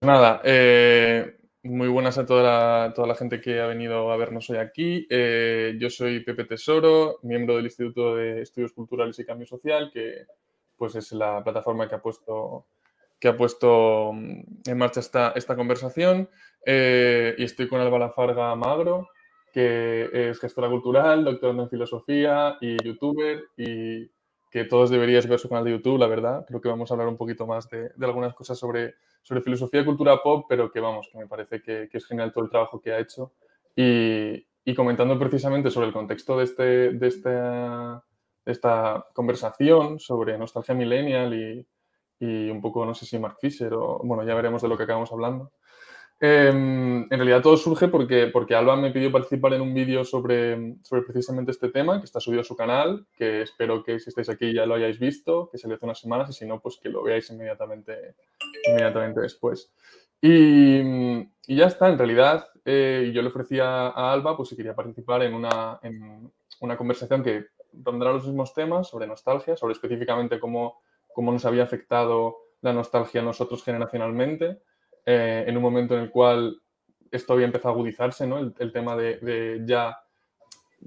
nada, eh, muy buenas a toda la, toda la, gente que ha venido a vernos hoy aquí. Eh, yo soy Pepe Tesoro, miembro del Instituto de Estudios Culturales y Cambio Social, que pues es la plataforma que ha puesto, que ha puesto mm, en marcha esta, esta conversación. Eh, y estoy con Alba Lafarga Magro, que es gestora cultural, doctora en filosofía y youtuber y que todos deberíais ver su canal de YouTube, la verdad. Creo que vamos a hablar un poquito más de, de algunas cosas sobre, sobre filosofía y cultura pop, pero que vamos, que me parece que, que es genial todo el trabajo que ha hecho. Y, y comentando precisamente sobre el contexto de, este, de, este, de esta conversación sobre nostalgia millennial y, y, un poco, no sé si Mark Fisher o, bueno, ya veremos de lo que acabamos hablando. Eh, en realidad todo surge porque, porque Alba me pidió participar en un vídeo sobre, sobre precisamente este tema, que está subido a su canal, que espero que si estáis aquí ya lo hayáis visto, que se le hace unas semanas y si no, pues que lo veáis inmediatamente, inmediatamente después. Y, y ya está, en realidad eh, yo le ofrecía a Alba pues si quería participar en una, en una conversación que rondará los mismos temas sobre nostalgia, sobre específicamente cómo, cómo nos había afectado la nostalgia a nosotros generacionalmente eh, en un momento en el cual esto había empezado a agudizarse, ¿no? El, el tema de, de, ya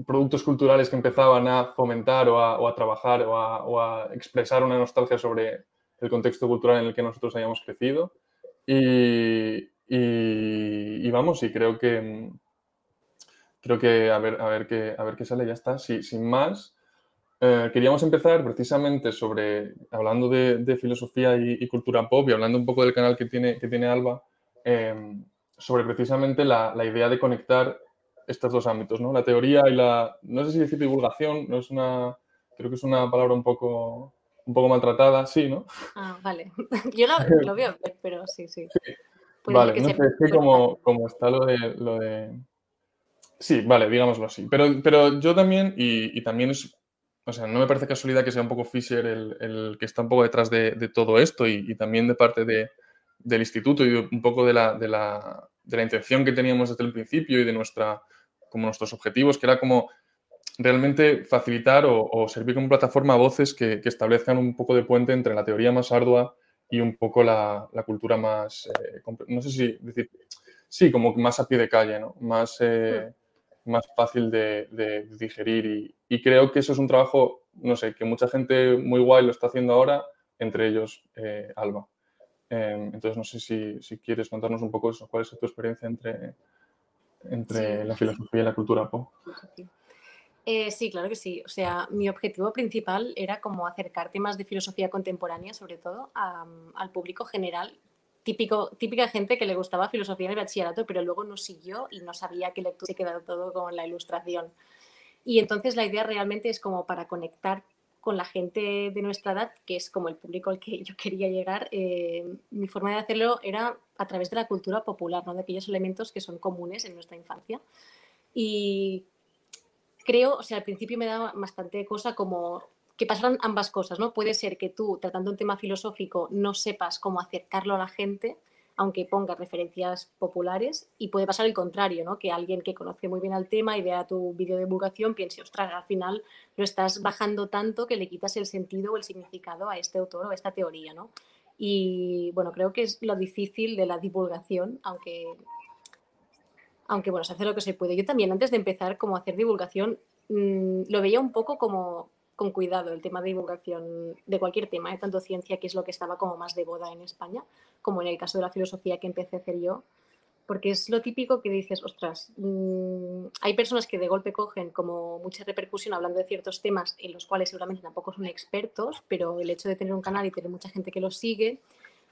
productos culturales que empezaban a fomentar o a, o a trabajar o a, o a, expresar una nostalgia sobre el contexto cultural en el que nosotros hayamos crecido. Y, y, y vamos, y creo que creo que a ver, a ver, qué, a ver qué sale, ya está. Sin más, eh, queríamos empezar precisamente sobre, hablando de, de filosofía y, y, cultura pop y hablando un poco del canal que tiene, que tiene Alba, eh, sobre precisamente la, la, idea de conectar estos dos ámbitos, ¿no? La teoría y la, no sé si decir divulgación, no es una, creo que es una palabra un poco, un poco maltratada, sí, ¿no? Ah, vale. Yo lo, lo veo, pero sí, sí. sí. Vale, no sé, es que como, como está lo de, lo de... Sí, vale, digámoslo así. Pero, pero yo también, y, y también es o sea, no me parece casualidad que sea un poco Fisher el, el que está un poco detrás de, de todo esto y, y, también de parte de, del instituto y un poco de la, de, la, de la, intención que teníamos desde el principio y de nuestra, como nuestros objetivos, que era como realmente facilitar o, o servir como plataforma a voces que, que, establezcan un poco de puente entre la teoría más ardua y un poco la, la cultura más, eh, no sé si decir, sí, como más a pie de calle, ¿no? Más... Eh, más fácil de, de digerir y, y, creo que eso es un trabajo, no sé, que mucha gente muy guay lo está haciendo ahora, entre ellos eh, Alba. Eh, entonces, no sé si, si, quieres contarnos un poco eso, cuál es tu experiencia entre, entre sí. la filosofía y la cultura pop. Eh, sí, claro que sí. O sea, mi objetivo principal era como acercar temas de filosofía contemporánea, sobre todo, a, al público general típico, típica gente que le gustaba filosofía en el bachillerato, pero luego no siguió y no sabía qué lectura se quedaba todo con la ilustración. Y entonces la idea realmente es como para conectar con la gente de nuestra edad, que es como el público al que yo quería llegar, eh, mi forma de hacerlo era a través de la cultura popular, ¿no? de aquellos elementos que son comunes en nuestra infancia. Y creo, o sea, al principio me daba bastante cosa como que pasaran ambas cosas, ¿no? Puede ser que tú, tratando un tema filosófico, no sepas cómo acercarlo a la gente, aunque pongas referencias populares, y puede pasar el contrario, ¿no? Que alguien que conoce muy bien el tema y vea tu vídeo de divulgación piense, ostras, al final lo estás bajando tanto que le quitas el sentido o el significado a este autor o a esta teoría, ¿no? Y bueno, creo que es lo difícil de la divulgación, aunque, aunque bueno, se hace lo que se puede. Yo también, antes de empezar como a hacer divulgación, mmm, lo veía un poco como con cuidado el tema de divulgación de cualquier tema, ¿eh? tanto ciencia, que es lo que estaba como más de boda en España, como en el caso de la filosofía que empecé a hacer yo, porque es lo típico que dices, ostras, mmm, hay personas que de golpe cogen como mucha repercusión hablando de ciertos temas en los cuales seguramente tampoco son expertos, pero el hecho de tener un canal y tener mucha gente que los sigue,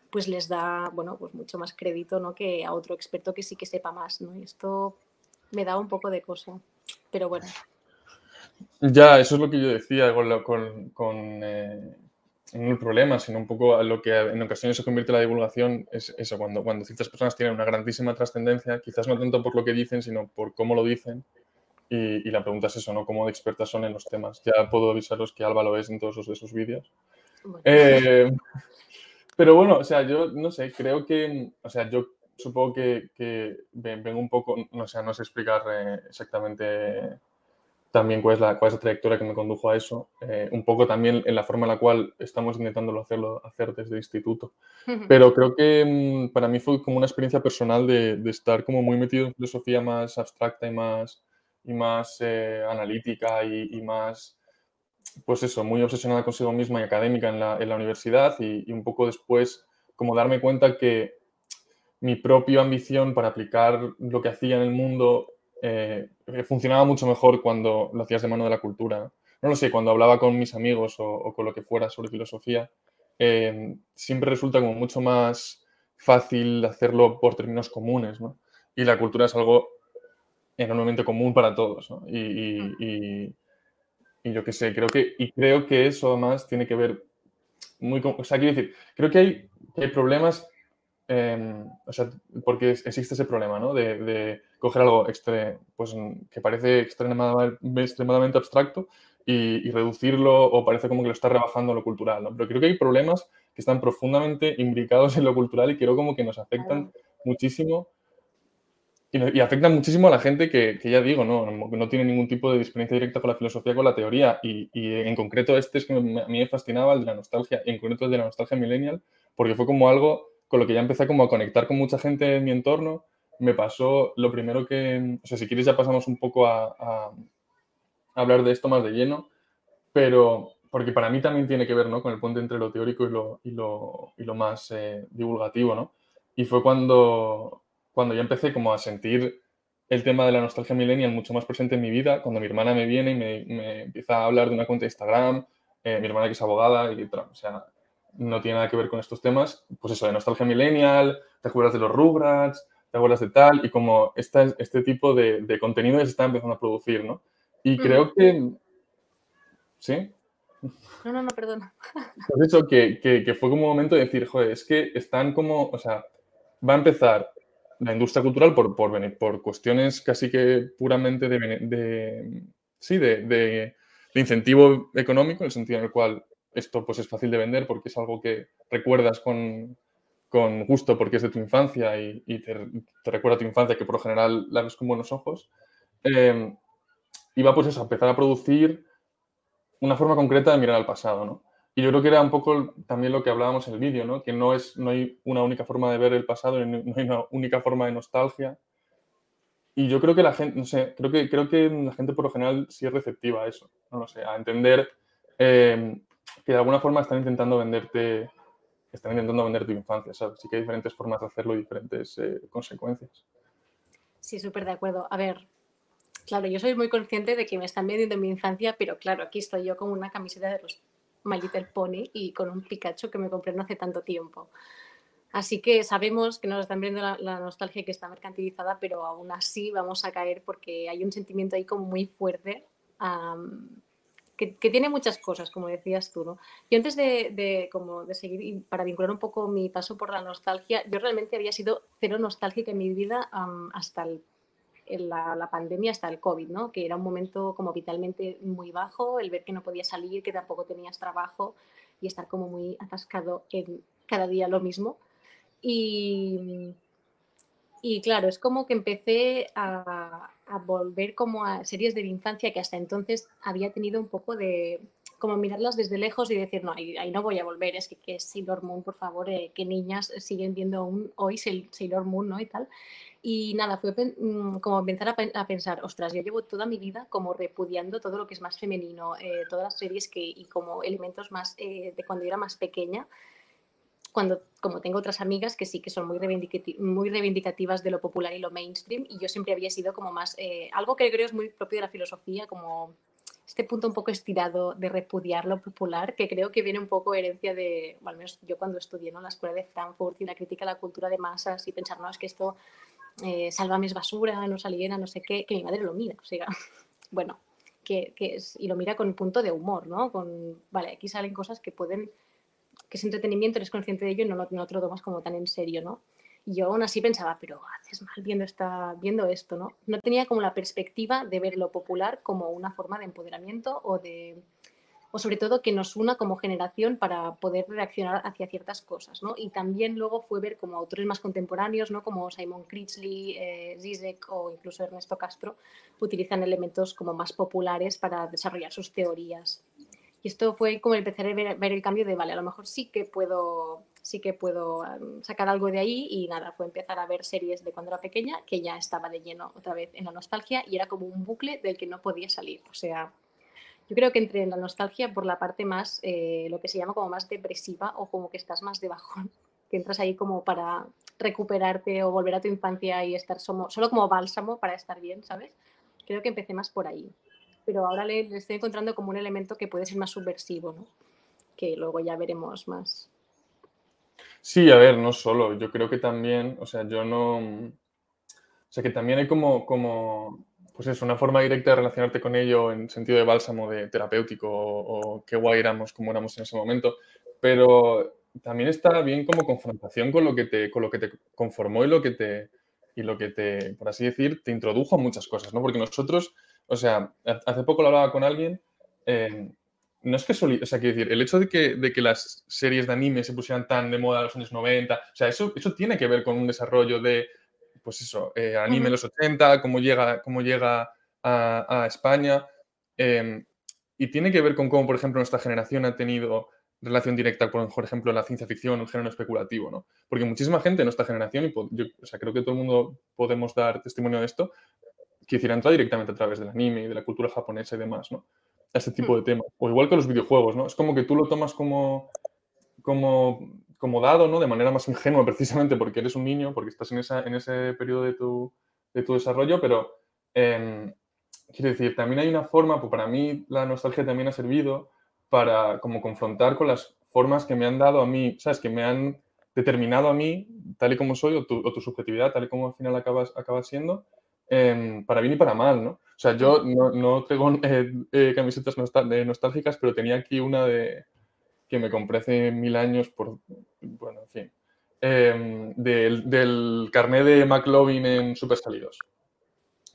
pues les da, bueno, pues mucho más crédito, ¿no? Que a otro experto que sí que sepa más, ¿no? Y esto me da un poco de cosa, pero bueno. Ya, eso es lo que yo decía con, con, con eh, no el problema, sino un poco a lo que en ocasiones se convierte la divulgación, es eso, cuando, cuando ciertas personas tienen una grandísima trascendencia, quizás no tanto por lo que dicen, sino por cómo lo dicen. Y, y, la pregunta es eso, ¿no? ¿Cómo de expertas son en los temas? Ya puedo avisaros que Alba lo es en todos esos, esos vídeos. Bueno. Eh, pero bueno, o sea, yo no sé, creo que, o sea, yo supongo que, que vengo un poco, no sé, no sé explicar eh, exactamente también cuál es la, cuál es la trayectoria que me condujo a eso, eh, un poco también en la forma en la cual estamos intentándolo hacerlo, hacer desde el instituto. Pero creo que mm, para mí fue como una experiencia personal de, de, estar como muy metido en filosofía más abstracta y más, y más eh, analítica y, y, más, pues eso, muy obsesionada consigo misma y académica en la, en la universidad y, y un poco después como darme cuenta que mi propia ambición para aplicar lo que hacía en el mundo eh, funcionaba mucho mejor cuando lo hacías de mano de la cultura. No lo sé, cuando hablaba con mis amigos o, o con lo que fuera sobre filosofía, eh, siempre resulta como mucho más fácil hacerlo por términos comunes, ¿no? Y la cultura es algo enormemente común para todos, ¿no? Y, y, y, y yo qué sé, creo que, y creo que eso además tiene que ver muy, o sea, quiero decir, creo que hay, que hay problemas eh, o sea, porque existe ese problema, ¿no? De, de coger algo extre, pues, que parece extremadamente, extremadamente abstracto y, y, reducirlo o parece como que lo está rebajando a lo cultural, ¿no? Pero creo que hay problemas que están profundamente imbricados en lo cultural y creo como que nos afectan muchísimo y, y afectan muchísimo a la gente que, que ya digo, ¿no? no tiene ningún tipo de experiencia directa con la filosofía, con la teoría y, y en concreto este es que me, a mí me fascinaba, el de la nostalgia, en concreto el de la nostalgia millennial, porque fue como algo con lo que ya empecé como a conectar con mucha gente en mi entorno, me pasó lo primero que, o sea, si quieres ya pasamos un poco a, hablar de esto más de lleno, pero porque para mí también tiene que ver ¿no? con el puente entre lo teórico y lo, y lo, y lo más eh, divulgativo, ¿no? Y fue cuando, cuando ya empecé como a sentir el tema de la nostalgia millennial mucho más presente en mi vida, cuando mi hermana me viene y me, me empieza a hablar de una cuenta de Instagram, eh, mi hermana que es abogada, y, o sea, no tiene nada que ver con estos temas, pues eso, de nostalgia millennial, te acuerdas de los Rugrats, te acuerdas de tal, y como esta, este tipo de, de contenido se está empezando a producir, ¿no? Y creo que... ¿Sí? No, no, no, perdona. Pues eso, que, que, que, fue como un momento de decir, joder, es que están como, o sea, va a empezar la industria cultural por, por, por cuestiones casi que puramente de, de sí, de, de, de incentivo económico, en el sentido en el cual esto pues es fácil de vender porque es algo que recuerdas con, con gusto porque es de tu infancia y, y te, te, recuerda a tu infancia que por lo general la ves con buenos ojos. Eh, y va pues eso, a empezar a producir una forma concreta de mirar al pasado, ¿no? Y yo creo que era un poco también lo que hablábamos en el vídeo, ¿no? Que no, es, no hay una única forma de ver el pasado, no hay una única forma de nostalgia. Y yo creo que la gente, no sé, creo que, creo que la gente por lo general sí es receptiva a eso, no lo sé, a entender eh, que de alguna forma están intentando venderte, están intentando vender tu infancia, ¿sabes? Sí que hay diferentes formas de hacerlo y diferentes eh, consecuencias. Sí, súper de acuerdo. A ver, claro, yo soy muy consciente de que me están vendiendo mi infancia, pero claro, aquí estoy yo con una camiseta de los My Little Pony y con un Pikachu que me compré no hace tanto tiempo. Así que sabemos que nos están viendo la, la, nostalgia que está mercantilizada, pero aún así vamos a caer porque hay un sentimiento ahí como muy fuerte um, que, tiene muchas cosas, como decías tú, ¿no? Yo antes de, como de seguir, y para vincular un poco mi paso por la nostalgia, yo realmente había sido cero nostálgica en mi vida hasta la, pandemia, hasta el COVID, ¿no? Que era un momento como vitalmente muy bajo, el ver que no podía salir, que tampoco tenías trabajo y estar como muy atascado en cada día lo mismo. Y, y claro, es como que empecé a, a, volver como a series de mi infancia que hasta entonces había tenido un poco de como mirarlas desde lejos y decir, no, ahí, ahí no voy a volver, es que, que Sailor Moon, por favor, eh, que niñas siguen viendo aún hoy Sailor Moon, ¿no? Y tal. Y nada, fue mm, como empezar a, pensar, ostras, yo llevo toda mi vida como repudiando todo lo que es más femenino, eh, todas las series que, y como elementos más eh, de cuando yo era más pequeña, cuando, como tengo otras amigas que sí que son muy, reivindicati muy reivindicativas de lo popular y lo mainstream, y yo siempre había sido como más, eh, algo que creo es muy propio de la filosofía, como este punto un poco estirado de repudiar lo popular, que creo que viene un poco herencia de, al menos yo cuando estudié ¿no? en la escuela de Frankfurt y la crítica a la cultura de masas y pensar, no, es que esto, eh, sálvame es basura, no saliera, no sé qué, que mi madre lo mira, o sea, bueno, que, que es, y lo mira con un punto de humor, ¿no? Con, vale, aquí salen cosas que pueden que es entretenimiento, eres consciente de ello y no, no te lo tomas como tan en serio, ¿no? Y yo aún así pensaba, pero haces mal viendo, esta, viendo esto, ¿no? No tenía como la perspectiva de ver lo popular como una forma de empoderamiento o de, o sobre todo que nos una como generación para poder reaccionar hacia ciertas cosas, ¿no? Y también luego fue ver como autores más contemporáneos, ¿no? Como Simon Critchley, eh, Zizek o incluso Ernesto Castro, utilizan elementos como más populares para desarrollar sus teorías. Y esto fue como empezar a ver, el cambio de, vale, a lo mejor sí que puedo, sí que puedo um, sacar algo de ahí y nada, fue empezar a ver series de cuando era pequeña que ya estaba de lleno otra vez en la nostalgia y era como un bucle del que no podía salir. O sea, yo creo que entre en la nostalgia por la parte más, eh, lo que se llama como más depresiva o como que estás más de bajón, que entras ahí como para recuperarte o volver a tu infancia y estar solo, solo como bálsamo para estar bien, ¿sabes? Creo que empecé más por ahí. Pero ahora le, estoy encontrando como un elemento que puede ser más subversivo, ¿no? Que luego ya veremos más. Sí, a ver, no solo. Yo creo que también, o sea, yo no. O sea, que también hay como, como pues es una forma directa de relacionarte con ello en sentido de bálsamo, de terapéutico o, qué guay éramos, como éramos en ese momento. Pero también está bien como confrontación con lo que te, con lo que te conformó y lo que te, y lo que te, por así decir, te introdujo a muchas cosas, ¿no? Porque nosotros, o sea, hace poco lo hablaba con alguien, eh, no es que solo, o sea, quiero decir, el hecho de que, de que las series de anime se pusieran tan de moda en los años 90, o sea, eso, eso tiene que ver con un desarrollo de pues eso, eh, anime en los 80, cómo llega, cómo llega a, España. Em, y tiene que ver con cómo, por ejemplo, nuestra generación ha tenido relación directa con, por ejemplo, la ciencia ficción, el género especulativo, ¿no? Porque muchísima gente de nuestra generación, y yo o sea, creo que todo el mundo podemos dar testimonio de esto, que decir, entra directamente a través del anime y de la cultura japonesa y demás, ¿no? A este tipo de temas. O igual que los videojuegos, ¿no? Es como que tú lo tomas como, como como dado, ¿no? De manera más ingenua, precisamente porque eres un niño, porque estás en, esa, en ese periodo de tu, de tu desarrollo, pero eh, quiero decir, también hay una forma, pues para mí la nostalgia también ha servido para como confrontar con las formas que me han dado a mí, ¿sabes? Que me han determinado a mí, tal y como soy, o tu, o tu subjetividad, tal y como al final acabas, acabas siendo, eh, para bien y para mal, ¿no? O sea, yo no, no traigo eh, eh camisetas nostálgicas, pero tenía aquí una de, que me compré hace mil años por, bueno, en fin, eh, del, del, carnet de McLovin en Super Salidos.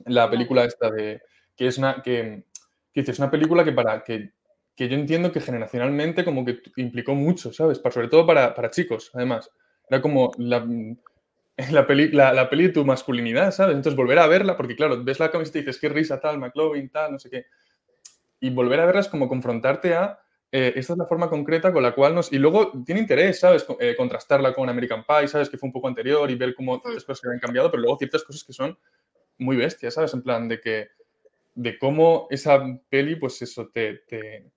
La película esta de, que es una, que, que es una película que para, que, que, yo entiendo que generacionalmente como que implicó mucho, ¿sabes? Para, sobre todo para, para chicos, además. Era como la, la, peli, la, la, peli de tu masculinidad, ¿sabes? Entonces volver a verla, porque claro, ves la camiseta y dices, qué risa tal, McLovin tal, no sé qué. Y volver a verla es como confrontarte a eh, esta es la forma concreta con la cual nos... Y luego tiene interés, ¿sabes? Eh, contrastarla con American Pie, ¿sabes? Que fue un poco anterior y ver cómo ciertas cosas se habían cambiado, pero luego ciertas cosas que son muy bestias, ¿sabes? En plan de que... De cómo esa peli, pues eso, te... te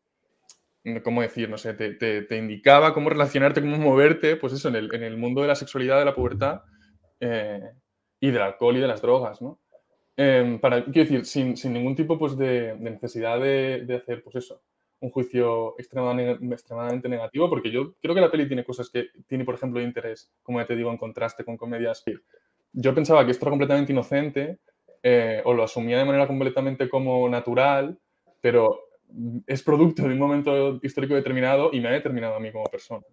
¿Cómo decir? No sé, te, te, te, indicaba cómo relacionarte, cómo moverte, pues eso, en el, en el mundo de la sexualidad, de la pubertad eh, y del alcohol y de las drogas, ¿no? Eh, para, quiero decir, sin, sin, ningún tipo pues, de, de necesidad de, de hacer, pues eso, un juicio extremadamente, extremadamente, negativo, porque yo creo que la peli tiene cosas que tiene, por ejemplo, interés, como ya te digo, en contraste con comedias. Yo pensaba que esto era completamente inocente eh, o lo asumía de manera completamente como natural, pero es producto de un momento histórico determinado y me ha determinado a mí como persona.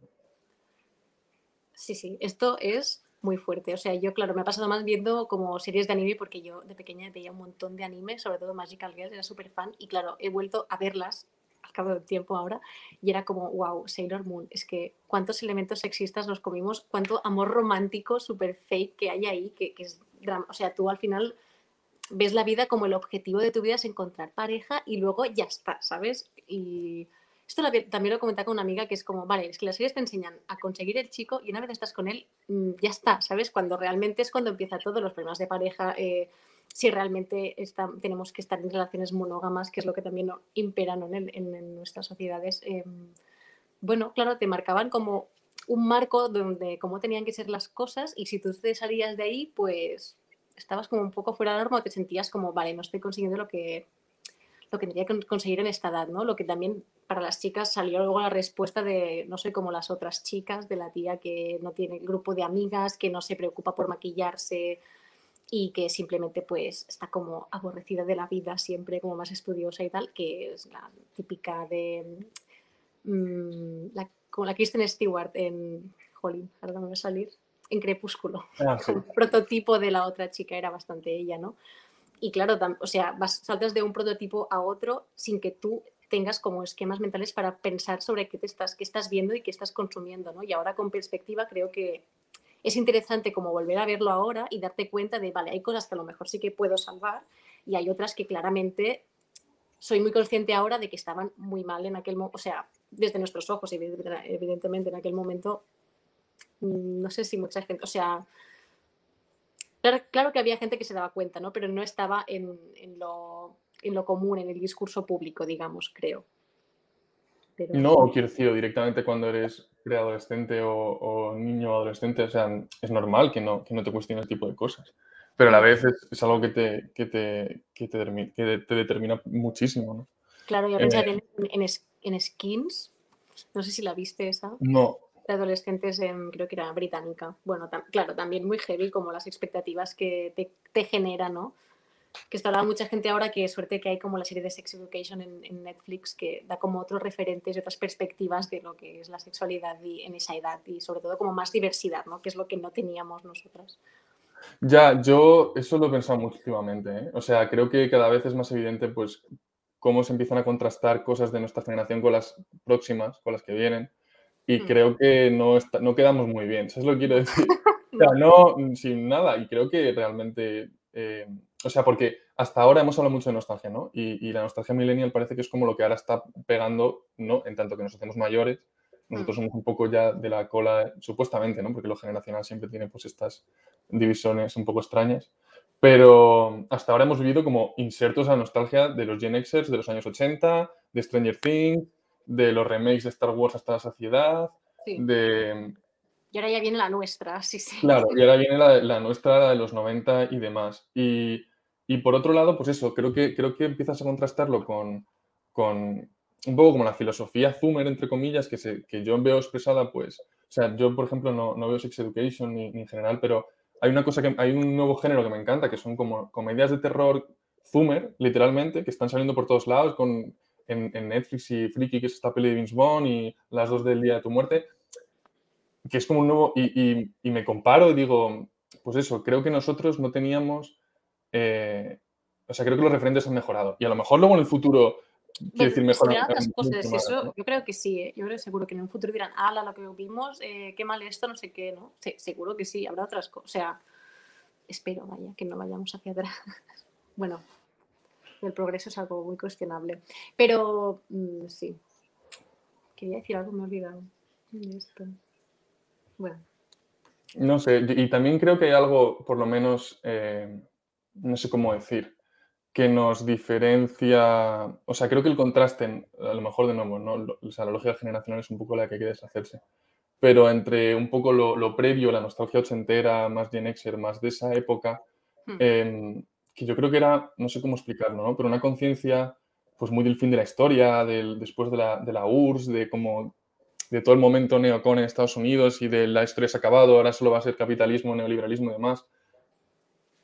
Sí, sí, esto es muy fuerte. O sea, yo, claro, me ha pasado más viendo como series de anime porque yo de pequeña veía un montón de anime, sobre todo Magical Girls, era súper fan y claro, he vuelto a verlas al cabo del tiempo ahora, y era como, wow, Sailor Moon, es que cuántos elementos sexistas nos comimos, cuánto amor romántico súper fake que hay ahí, que, que es drama. O sea, tú al final ves la vida como el objetivo de tu vida es encontrar pareja y luego ya está, ¿sabes? Y esto también lo comentaba con una amiga que es como, vale, es que las series te enseñan a conseguir el chico y una vez estás con él, mm, ya está, ¿sabes? Cuando realmente es cuando empieza todo, los problemas de pareja, eh, si realmente está, tenemos que estar en relaciones monógamas, que es lo que también impera ¿no? en, nuestras sociedades. Eh, bueno, claro, te marcaban como un marco donde cómo tenían que ser las cosas y si tú te salías de ahí, pues estabas como un poco fuera de norma o te sentías como, vale, no estoy consiguiendo lo que, lo que tendría que conseguir en esta edad, ¿no? Lo que también para las chicas salió luego la respuesta de, no soy como las otras chicas, de la tía que no tiene grupo de amigas, que no se preocupa por maquillarse, y que simplemente pues está como aborrecida de la vida siempre como más estudiosa y tal, que es la típica de mmm, la, como la Kristen Stewart en Jolín, ahora me va a salir, en Crepúsculo. Ah, sí. El prototipo de la otra chica era bastante ella, ¿no? Y claro, o sea, saltas de un prototipo a otro sin que tú tengas como esquemas mentales para pensar sobre qué te estás, qué estás viendo y qué estás consumiendo, ¿no? Y ahora con perspectiva creo que es interesante como volver a verlo ahora y darte cuenta de, vale, hay cosas que a lo mejor sí que puedo salvar y hay otras que claramente soy muy consciente ahora de que estaban muy mal en aquel momento, o sea, desde nuestros ojos, evidentemente, en aquel momento, mm, no sé si mucha gente, o sea, claro, que había gente que se daba cuenta, ¿no? Pero no estaba en, lo, común, en el discurso público, digamos, creo. No, quiero decir, directamente cuando eres preadolescente o, o niño o adolescente, o sea, es normal que no, que no te cuestiones el tipo de cosas pero a la vez es, algo que te, que te, que te, que te determina muchísimo, ¿no? Claro, yo pensé eh, en, en, Skins, no sé si la viste esa. No. De adolescentes, creo que era británica. Bueno, claro, también muy heavy como las expectativas que te, te genera, ¿no? Que está hablando mucha gente ahora que suerte que hay como la serie de Sex Education en, en, Netflix que da como otros referentes y otras perspectivas de lo que es la sexualidad y, en esa edad y sobre todo como más diversidad, ¿no? Que es lo que no teníamos nosotras. Ya, yo eso lo he pensado mucho últimamente. ¿eh? O sea, creo que cada vez es más evidente, pues, cómo se empiezan a contrastar cosas de nuestra generación con las próximas, con las que vienen. Y creo que no, no quedamos muy bien. Eso es lo que quiero decir. O sea, no, sin nada. Y creo que realmente. Eh, o sea, porque hasta ahora hemos hablado mucho de nostalgia, ¿no? Y, y, la nostalgia millennial parece que es como lo que ahora está pegando, ¿no? En tanto que nos hacemos mayores nosotros somos un poco ya de la cola, supuestamente, ¿no? Porque lo generacional siempre tiene pues estas divisiones un poco extrañas. Pero hasta ahora hemos vivido como insertos a nostalgia de los Gen Xers de los años 80, de Stranger Things, de los remakes de Star Wars hasta la saciedad, de... Y ahora ya viene la nuestra, sí, sí. Claro, y ahora viene la, nuestra, la de los 90 y demás. Y, y, por otro lado, pues eso, creo que, creo que empiezas a contrastarlo con, con, un poco como la filosofía Zoomer, entre comillas, que, se, que yo veo expresada, pues, o sea, yo, por ejemplo, no, no veo Sex Education ni, en general, pero hay una cosa que, hay un nuevo género que me encanta, que son como comedias de terror Zoomer, literalmente, que están saliendo por todos lados, con, en, en Netflix y Freaky, que es esta peli de Vince Bond, y Las dos del día de tu muerte, que es como un nuevo, y, y, y me comparo y digo, pues eso, creo que nosotros no teníamos, eh, o sea, creo que los referentes han mejorado, y a lo mejor luego en el futuro Quiero decir, mejor. cosas, eso, yo creo que sí, ¿eh? yo creo seguro que en un futuro dirán, ala, lo que vimos, eh, qué mal esto, no sé qué, ¿no? Seguro que sí, habrá otras cosas. O sea, espero, vaya, que no vayamos hacia atrás. bueno, el progreso es algo muy cuestionable. Pero mm, sí, quería decir algo, me he olvidado. Bueno. No sé, y también creo que hay algo, por lo menos, eh, no sé cómo decir que nos diferencia, o sea, creo que el contraste, a lo mejor de nuevo, ¿no? O sea, la lógica generacional es un poco la que hay que deshacerse, pero entre un poco lo, previo, la nostalgia ochentera, más Gen Xer, más de esa época, hmm. Que yo creo que era, no sé cómo explicarlo, ¿no? Pero una conciencia, pues muy del fin de la historia, del, después de la, de la URSS, de como de todo el momento neocon en Estados Unidos y de la historia se ha acabado, ahora solo va a ser capitalismo, neoliberalismo y demás,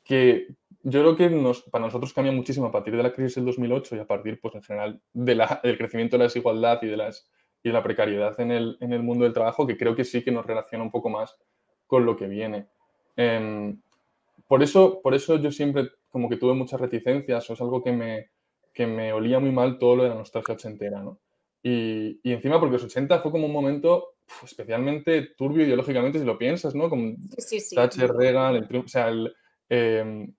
que yo creo que nos, para nosotros cambia muchísimo a partir de la crisis del 2008 y a partir, pues en general, de la, del crecimiento de la desigualdad y de, las, y de la precariedad en el, en el, mundo del trabajo, que creo que sí que nos relaciona un poco más con lo que viene. Em, por, eso, por eso yo siempre como que tuve muchas reticencias, o es algo que me, que me olía muy mal todo lo de la nostalgia ochentera, ¿no? Y, y encima porque los 80 fue como un momento especialmente turbio ideológicamente, si lo piensas, ¿no? Como sí, sí, Thatcher, Reagan, el, o sea, el, em,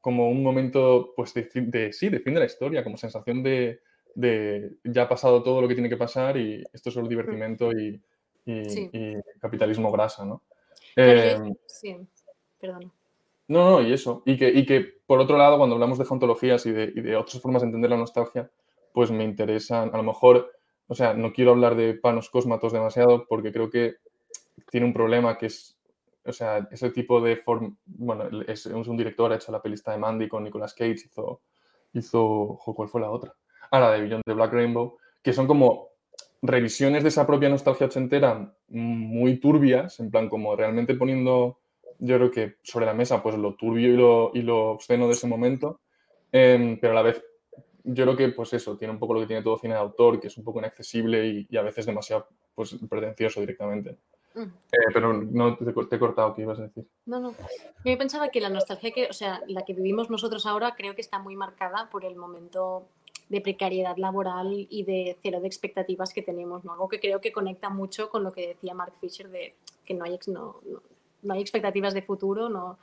como un momento, pues, de, de, sí, de fin de la historia, como sensación de, de, ya ha pasado todo lo que tiene que pasar y esto es solo divertimento y, y, capitalismo grasa, ¿no? Em, sí, perdón. No, no, y eso. Y que, y que, por otro lado, cuando hablamos de ontologías y de, y de otras formas de entender la nostalgia, pues me interesan, a lo mejor, o sea, no quiero hablar de panos cósmatos demasiado porque creo que tiene un problema que es o sea, ese tipo de forma, bueno, es, un director, ha hecho la pelista de Mandy con Nicolas Cage, hizo, hizo, ¿cuál fue la otra? Ah, la de Beyond the Black Rainbow, que son como revisiones de esa propia nostalgia ochentera muy turbias, en plan como realmente poniendo, yo creo que sobre la mesa, pues lo turbio y lo, y lo obsceno de ese momento, em, pero a la vez yo creo que pues eso, tiene un poco lo que tiene todo cine de autor, que es un poco inaccesible y, y a veces demasiado pues, pretencioso directamente. Mm. Eh, pero no te, he cortado, ¿qué ibas a decir? No, no. Yo pensaba que la nostalgia que, o sea, la que vivimos nosotros ahora creo que está muy marcada por el momento de precariedad laboral y de cero de expectativas que tenemos, ¿no? Algo que creo que conecta mucho con lo que decía Mark Fisher de que no hay, no, no, hay expectativas de futuro, no,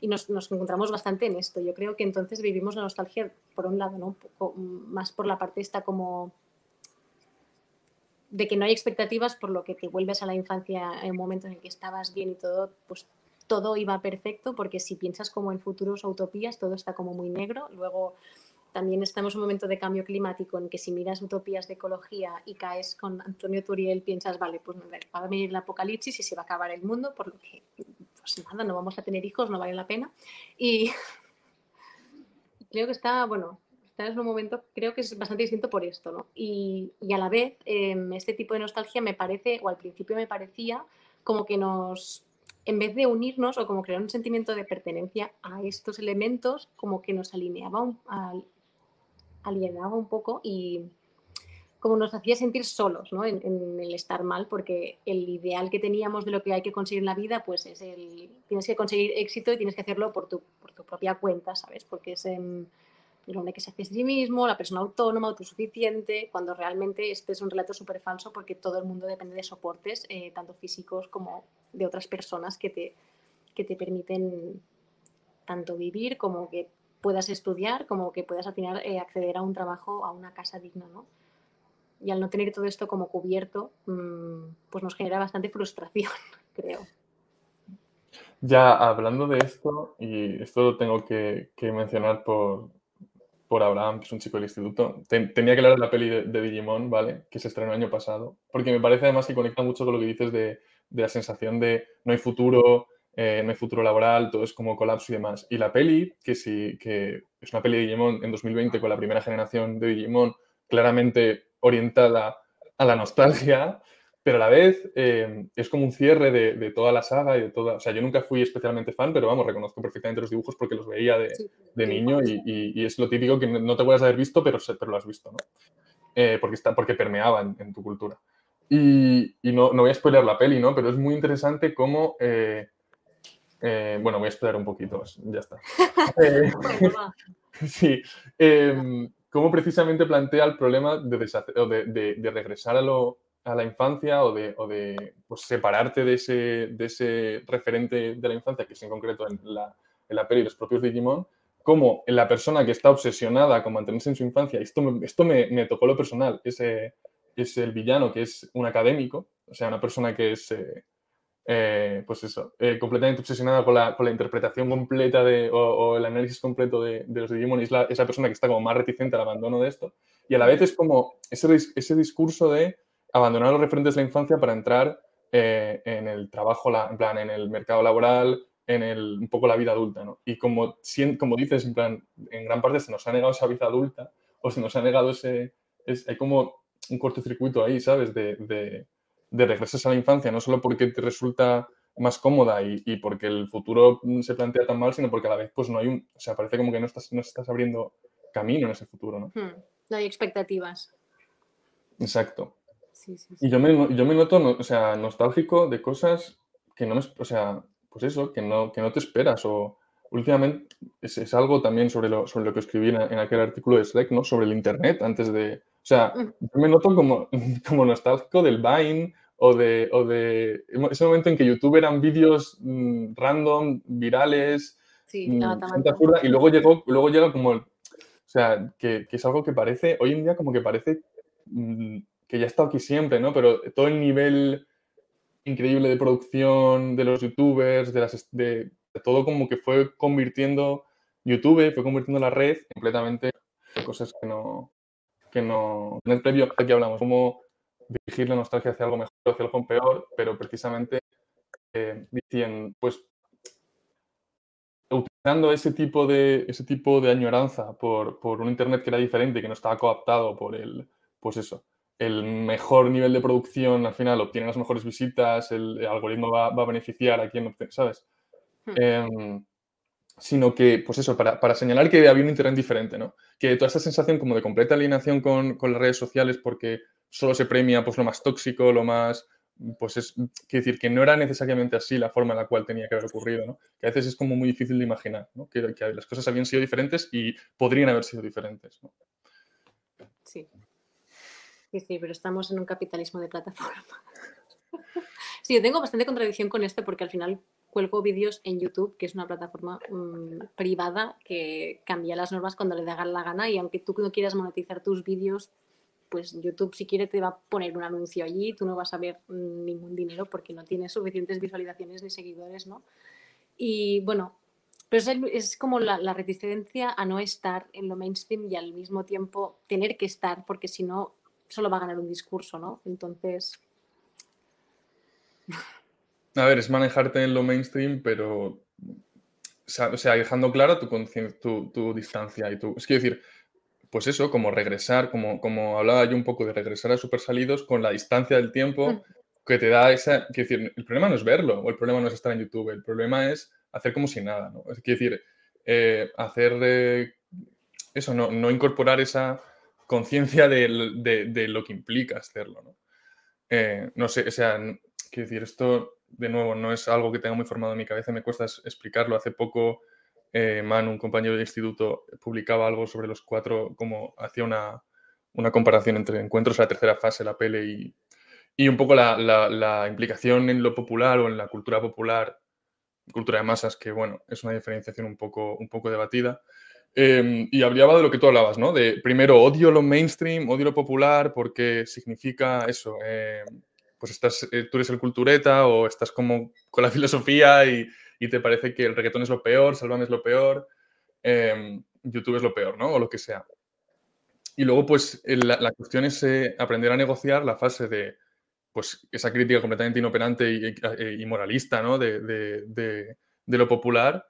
y nos, nos, encontramos bastante en esto. Yo creo que entonces vivimos la nostalgia, por un lado, ¿no? Poco más por la parte esta como de que no hay expectativas, por lo que te vuelves a la infancia en un momento en el que estabas bien y todo, pues todo iba perfecto, porque si piensas como en futuros utopías, todo está como muy negro. Luego también estamos en un momento de cambio climático en que si miras utopías de ecología y caes con Antonio Turiel, piensas, vale, pues va a venir el apocalipsis y se va a acabar el mundo, por lo que, pues nada, no vamos a tener hijos, no vale la pena. Y creo que está, bueno, está en un momento, creo que es bastante distinto por esto, ¿no? Y, y a la vez, eh, este tipo de nostalgia me parece, o al principio me parecía, como que nos en vez de unirnos o como crear un sentimiento de pertenencia a estos elementos, como que nos alineaba, un, alienaba un poco y como nos hacía sentir solos ¿no? en, el estar mal, porque el ideal que teníamos de lo que hay que conseguir en la vida, pues es el, tienes que conseguir éxito y tienes que hacerlo por tu, por tu propia cuenta, ¿sabes? Porque es el hombre que se hace a sí mismo, la persona autónoma, autosuficiente, cuando realmente este es un relato súper falso porque todo el mundo depende de soportes, eh, tanto físicos como de otras personas que te, que te permiten tanto vivir como que puedas estudiar, como que puedas al final eh, acceder a un trabajo, a una casa digna, ¿no? Y al no tener todo esto como cubierto, mm, pues nos genera bastante frustración, creo. Ya hablando de esto, y esto lo tengo que, mencionar por, por, Abraham, que es un chico del instituto, tenía que hablar de la peli de, Digimon, ¿vale? Que se estrenó el año pasado, porque me parece además que conecta mucho con lo que dices de, de la sensación de no hay futuro, eh, no hay futuro laboral, todo es como colapso y demás. Y la peli, que sí, que es una peli de Digimon en 2020 con la primera generación de Digimon, claramente orientada a la nostalgia, pero a la vez eh, es como un cierre de, toda la saga y de toda... O sea, yo nunca fui especialmente fan, pero vamos, reconozco perfectamente los dibujos porque los veía de, niño y, es lo típico que no te puedes haber visto, pero, pero lo has visto, ¿no? Eh, porque, está, porque permeaba en, tu cultura. Y, no, no, voy a spoiler la peli, ¿no? Pero es muy interesante cómo eh, bueno, voy a esperar un poquito, ya está. Eh, sí, eh, cómo precisamente plantea el problema de, de, regresar a, lo, a, la infancia o de, o pues, separarte de ese, de ese referente de la infancia, que es en concreto en la, en la peli los propios Digimon, como la persona que está obsesionada con mantenerse en su infancia, esto me, esto me, me tocó lo personal, ese es el villano que es un académico, o sea, una persona que es eh, pues eso, eh, completamente obsesionada con la, con la, interpretación completa de, o, el análisis completo de, los Digimon, es la, esa persona que está como más reticente al abandono de esto. Y a la vez es como ese, ese discurso de abandonar los referentes de la infancia para entrar eh, en el trabajo, en plan, en el mercado laboral, en el, un poco la vida adulta, ¿no? Y como, como dices, en plan, en gran parte se nos ha negado esa vida adulta o se nos ha negado ese, es, hay como un cortocircuito ahí, ¿sabes? de de regresas a la infancia, no solo porque te resulta más cómoda y, porque el futuro se plantea tan mal, sino porque a la vez pues no hay un, o sea, parece como que no estás, no estás abriendo camino en ese futuro, ¿no? Hmm, no hay expectativas. Exacto. Y yo me, yo me noto, o sea, nostálgico de cosas que no me, o sea, pues eso, que no, que no te esperas o últimamente es, algo también sobre lo, sobre lo que escribí en, aquel artículo de Slack, ¿no? Sobre el Internet antes de, o sea, hmm. yo me noto como, como nostálgico del Vine o de, o de ese momento en que YouTube eran vídeos mm, random, virales, sí, mm, y luego, llegó, luego llega como, o sea, que, que, es algo que parece, hoy en día como que parece mm, que ya está aquí siempre, ¿no? Pero todo el nivel increíble de producción de los youtubers, de, las, de, todo como que fue convirtiendo YouTube, fue convirtiendo la red completamente en cosas que no, que no, en el previo aquí hablamos, como dirigir la nostalgia hacia algo mejor, hacia algo peor, pero precisamente eh, pues utilizando ese tipo de, ese tipo de añoranza por, por, un Internet que era diferente, que no estaba coaptado por el, pues eso, el mejor nivel de producción, al final obtiene las mejores visitas, el, algoritmo va, va, a beneficiar a quien, ¿sabes? Hmm. Em, sino que, pues eso, para, para, señalar que había un Internet diferente, ¿no? Que toda esta sensación como de completa alineación con, con las redes sociales porque solo se premia pues, lo más tóxico, lo más... Pues es, quiero decir, que no era necesariamente así la forma en la cual tenía que haber ocurrido, ¿no? Que a veces es como muy difícil de imaginar, ¿no? Que, las cosas habían sido diferentes y podrían haber sido diferentes. Sí. Sí, sí, pero estamos en un capitalismo de plataforma. sí, yo tengo bastante contradicción con esto porque al final cuelgo vídeos en YouTube, que es una plataforma mm, privada que cambia las normas cuando le da la gana y aunque tú no quieras monetizar tus vídeos, pues YouTube si quiere te va a poner un anuncio allí tú no vas a ver mm, ningún dinero porque no tienes suficientes visualizaciones ni seguidores, ¿no? Y bueno, pero es, como la, la, reticencia a no estar en lo mainstream y al mismo tiempo tener que estar porque si no solo va a ganar un discurso, ¿no? Entonces... A ver, es manejarte en lo mainstream, pero. O sea, dejando claro tu, tu, tu distancia y tu. Es que decir, pues eso, como regresar, como, como hablaba yo un poco de regresar a super salidos con la distancia del tiempo mm. que te da esa. Quiero decir, el problema no es verlo, o el problema no es estar en YouTube, el problema es hacer como si nada, ¿no? Es decir, eh, hacer eso, no, no, incorporar esa conciencia de, de, lo que implica hacerlo, ¿no? Eh, no sé, o sea, quiero decir, esto de nuevo, no es algo que tenga muy formado en mi cabeza, me cuesta explicarlo. Hace poco, eh, Manu, un compañero de instituto, publicaba algo sobre los cuatro, como hacía una, comparación entre encuentros a la tercera fase, la pele y, y un poco la, implicación en lo popular o en la cultura popular, cultura de masas, que bueno, es una diferenciación un poco, un poco debatida. Em, y hablaba de lo que tú hablabas, ¿no? De primero odio lo mainstream, odio lo popular, porque significa eso, em, pues estás, eh, tú eres el cultureta o estás como con la filosofía y, te parece que el reggaetón es lo peor, Salvame es lo peor, em, YouTube es lo peor, ¿no? O lo que sea. Y luego, pues, la, cuestión es eh, aprender a negociar la fase de, pues, esa crítica completamente inoperante y, eh, moralista, ¿no? De, lo popular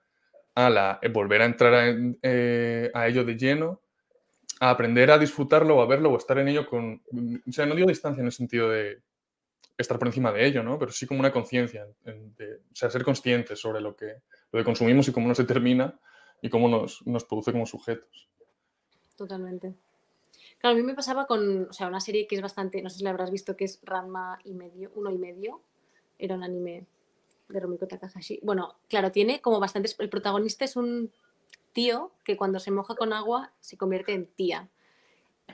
a la, volver a entrar a, ello de lleno, a aprender a disfrutarlo o a verlo o estar en ello con, o sea, no digo distancia en el sentido de, estar por encima de ello, ¿no? Pero sí como una conciencia, o sea, ser conscientes sobre lo que, lo que consumimos y cómo nos determina y cómo nos, nos produce como sujetos. Totalmente. Claro, a mí me pasaba con, o sea, una serie que es bastante, no sé si la habrás visto, que es Ranma y medio, uno y medio. Era un anime de Romiko Takahashi. Bueno, claro, tiene como bastantes, el protagonista es un tío que cuando se moja con agua se convierte en tía.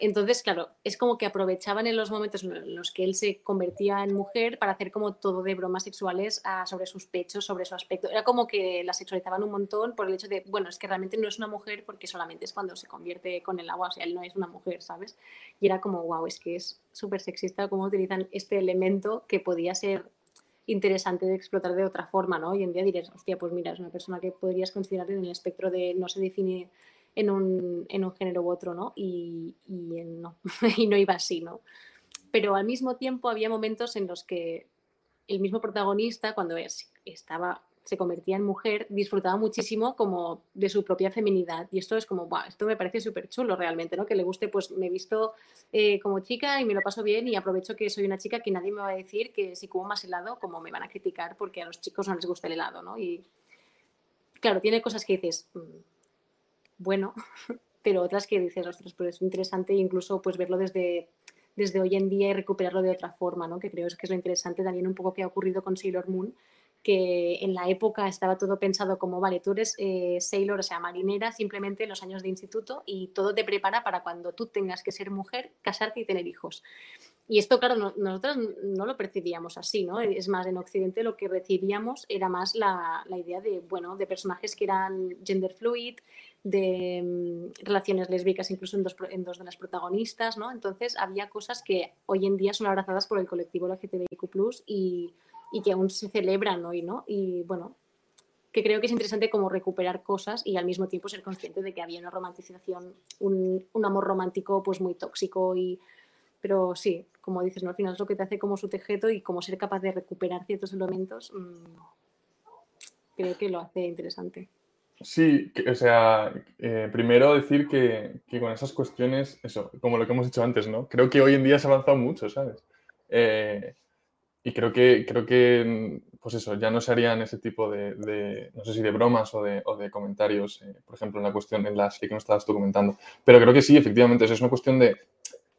Entonces, claro, es como que aprovechaban en los momentos en los que él se convertía en mujer para hacer como todo de bromas sexuales ah, sobre sus pechos, sobre su aspecto. Era como que la sexualizaban un montón por el hecho de, bueno, es que realmente no es una mujer porque solamente es cuando se convierte con el agua, o sea, él no es una mujer, ¿sabes? Y era como, wow, es que es súper sexista cómo utilizan este elemento que podía ser interesante de explotar de otra forma, ¿no? Hoy en día dirías, hostia, pues mira, es una persona que podrías considerar en el espectro de no se define en un, en un género u otro, ¿no? Y, y, no, y no iba así, ¿no? Pero al mismo tiempo había momentos en los que el mismo protagonista, cuando estaba, se convertía en mujer, disfrutaba muchísimo como de su propia feminidad. Y esto es como, wow, esto me parece súper chulo realmente, ¿no? Que le guste, pues me visto eh, como chica y me lo paso bien y aprovecho que soy una chica que nadie me va a decir que si como más helado, como me van a criticar porque a los chicos no les gusta el helado, ¿no? Y claro, tiene cosas que dices, mm, bueno, pero otras que dices, ostras, pues es interesante incluso pues verlo desde, desde hoy en día y recuperarlo de otra forma, ¿no? Que creo que es lo interesante también un poco que ha ocurrido con Sailor Moon, que en la época estaba todo pensado como, vale, tú eres eh, sailor, o sea, marinera, simplemente en los años de instituto y todo te prepara para cuando tú tengas que ser mujer, casarte y tener hijos. Y esto, claro, nosotros no lo percibíamos así, ¿no? Es más, en Occidente lo que recibíamos era más la, la idea de, bueno, de personajes que eran gender fluid, de mm, relaciones lésbicas incluso en dos, en dos, de las protagonistas, ¿no? Entonces había cosas que hoy en día son abrazadas por el colectivo LGTBIQ+, y, y que aún se celebran hoy, ¿no? Y bueno, que creo que es interesante como recuperar cosas y al mismo tiempo ser consciente de que había una romanticización, un, un amor romántico pues muy tóxico y... Pero sí, como dices, ¿no? al final es lo que te hace como su tejeto y como ser capaz de recuperar ciertos elementos, mmm, creo que lo hace interesante. Sí, o sea, eh, primero decir que, con esas cuestiones, eso, como lo que hemos dicho antes, ¿no? Creo que hoy en día se ha avanzado mucho, ¿sabes? Eh, y creo que, creo que, pues eso, ya no se harían ese tipo de, no sé si de bromas o de, comentarios, eh, por ejemplo, en la cuestión, en la que me estabas tú comentando. Pero creo que sí, efectivamente, eso es una cuestión de,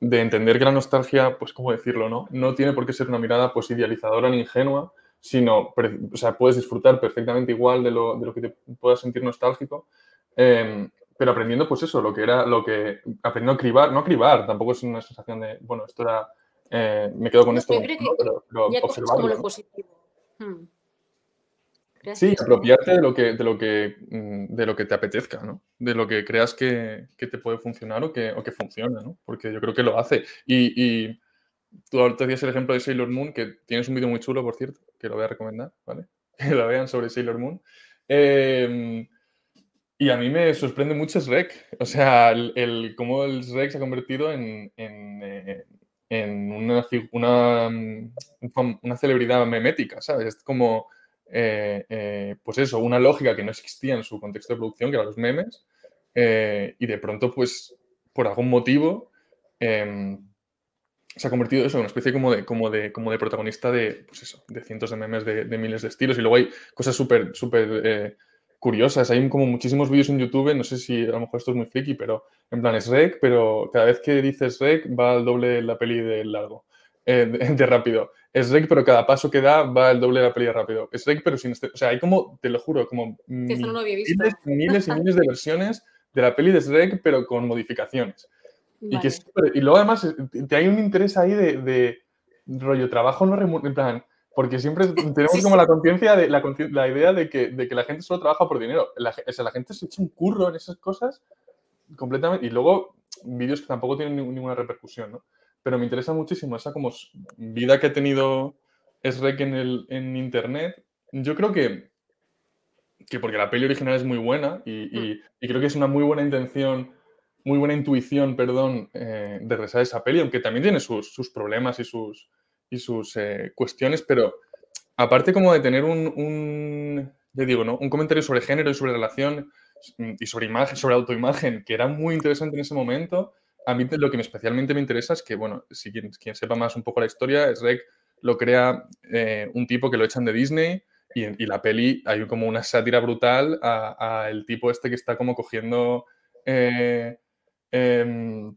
de entender que la nostalgia, pues, ¿cómo decirlo, no? No tiene por qué ser una mirada, pues, idealizadora ni ingenua, sino, o sea, puedes disfrutar perfectamente igual de lo, de lo que te puedas sentir nostálgico, em, pero aprendiendo, pues eso, lo que era, lo que, aprendiendo a cribar, no a cribar, tampoco es una sensación de, bueno, esto era, eh, me quedo con esto, pero, observarlo. Como lo positivo. Hmm. Sí, apropiarte de lo que, de lo que, mm, de lo que te apetezca, ¿no? De lo que creas que, que te puede funcionar o que, o que funciona, ¿no? Porque yo creo que lo hace. Y, y tú te decías el ejemplo de Sailor Moon, que tienes un vídeo muy chulo, por cierto, que lo voy a recomendar, ¿vale? Que lo vean sobre Sailor Moon. Eh, y a mí me sorprende mucho SREC. O sea, el, el cómo el SREC se ha convertido en, en, eh, una, una, mm, una, celebridad memética, ¿sabes? Es como, eh, eh, pues eso, una lógica que no existía en su contexto de producción, que eran los memes, y de pronto, pues, por algún motivo, em, se ha convertido eso en una especie como de, como de, como de protagonista de, pues eso, de cientos de memes de, de miles de estilos. Y luego hay cosas súper, súper curiosas. Hay como muchísimos vídeos en YouTube, no sé si a lo mejor esto es muy friki, pero en plan es rec, pero cada vez que dices rec va al doble la peli de largo, eh, de, rápido. Es rec, pero cada paso que da va al doble de la peli de rápido. Es rec, pero sin este... O sea, hay como, te lo juro, como miles, miles, y miles de versiones de la peli de Shrek, pero con modificaciones. Y, que y luego además eh, te hay un interés ahí de, de rollo trabajo no remunerado, en plan, porque siempre tenemos como la conciencia de la, la idea de que, de que, la gente solo trabaja por dinero. La, o sea, la gente se echa un curro en esas cosas completamente. Y luego vídeos que tampoco tienen ninguna repercusión, ¿no? Pero me interesa muchísimo esa como vida que ha tenido SREC en, el, en internet. Yo creo que, que porque la peli original es muy buena y, y, mm. creo que es una muy buena intención, muy buena intuición, perdón, eh, de regresar esa peli, aunque también tiene sus, sus problemas y sus, y sus eh, cuestiones, pero aparte como de tener un, un, digo, ¿no? un comentario sobre género y sobre relación y sobre imagen, sobre autoimagen, que era muy interesante en ese momento, a mí lo que especialmente me interesa es que, bueno, si quien, quien sepa más un poco la historia, es Rec lo crea eh, un tipo que lo echan de Disney y, y, la peli hay como una sátira brutal a, el tipo este que está como cogiendo... Eh, em,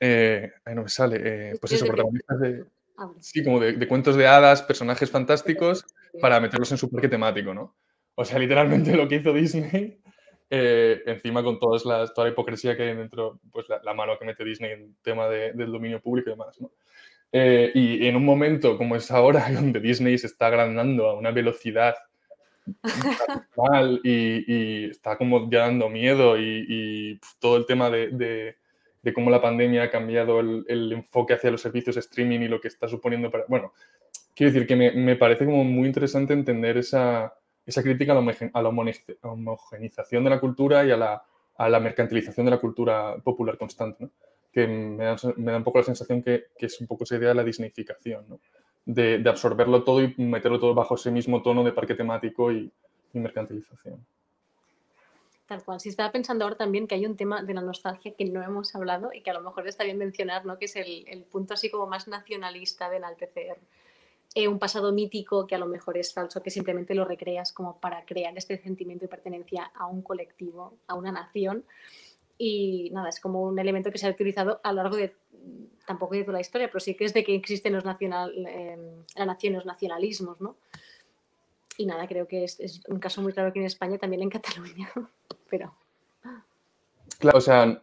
ahí no me sale, pues eso, protagonistas de, Ah, sí, como de, cuentos de hadas, personajes fantásticos, para meterlos en su parque temático, ¿no? O sea, literalmente lo que hizo Disney, eh, encima con todas las, toda la hipocresía que hay dentro, pues la, mano que mete Disney en tema del dominio público y demás, ¿no? Eh, y en un momento como es ahora, donde Disney se está agrandando a una velocidad mal y, está como ya dando miedo y, todo el tema de de cómo la pandemia ha cambiado el, enfoque hacia los servicios de streaming y lo que está suponiendo para... Bueno, quiero decir que me, parece como muy interesante entender esa, esa crítica a la, homogenización de la cultura y a la, a la, mercantilización de la cultura popular constante, ¿no? que me da, me da, un poco la sensación que, que, es un poco esa idea de la disneyficación, ¿no? De, de, absorberlo todo y meterlo todo bajo ese mismo tono de parque temático y, y mercantilización. Tal cual. Si estaba pensando ahora también que hay un tema de la nostalgia que no hemos hablado y que a lo mejor está bien mencionar, ¿no? que es el, punto así como más nacionalista del enaltecer eh, un pasado mítico que a lo mejor es falso, que simplemente lo recreas como para crear este sentimiento de pertenencia a un colectivo, a una nación. Y nada, es como un elemento que se ha utilizado a lo largo de, tampoco de toda la historia, pero sí que es de que existen los nacional, eh, la nación, los nacionalismos, ¿no? Y nada, creo que es, es, un caso muy claro aquí en España, también en Cataluña, pero... Claro, o sea,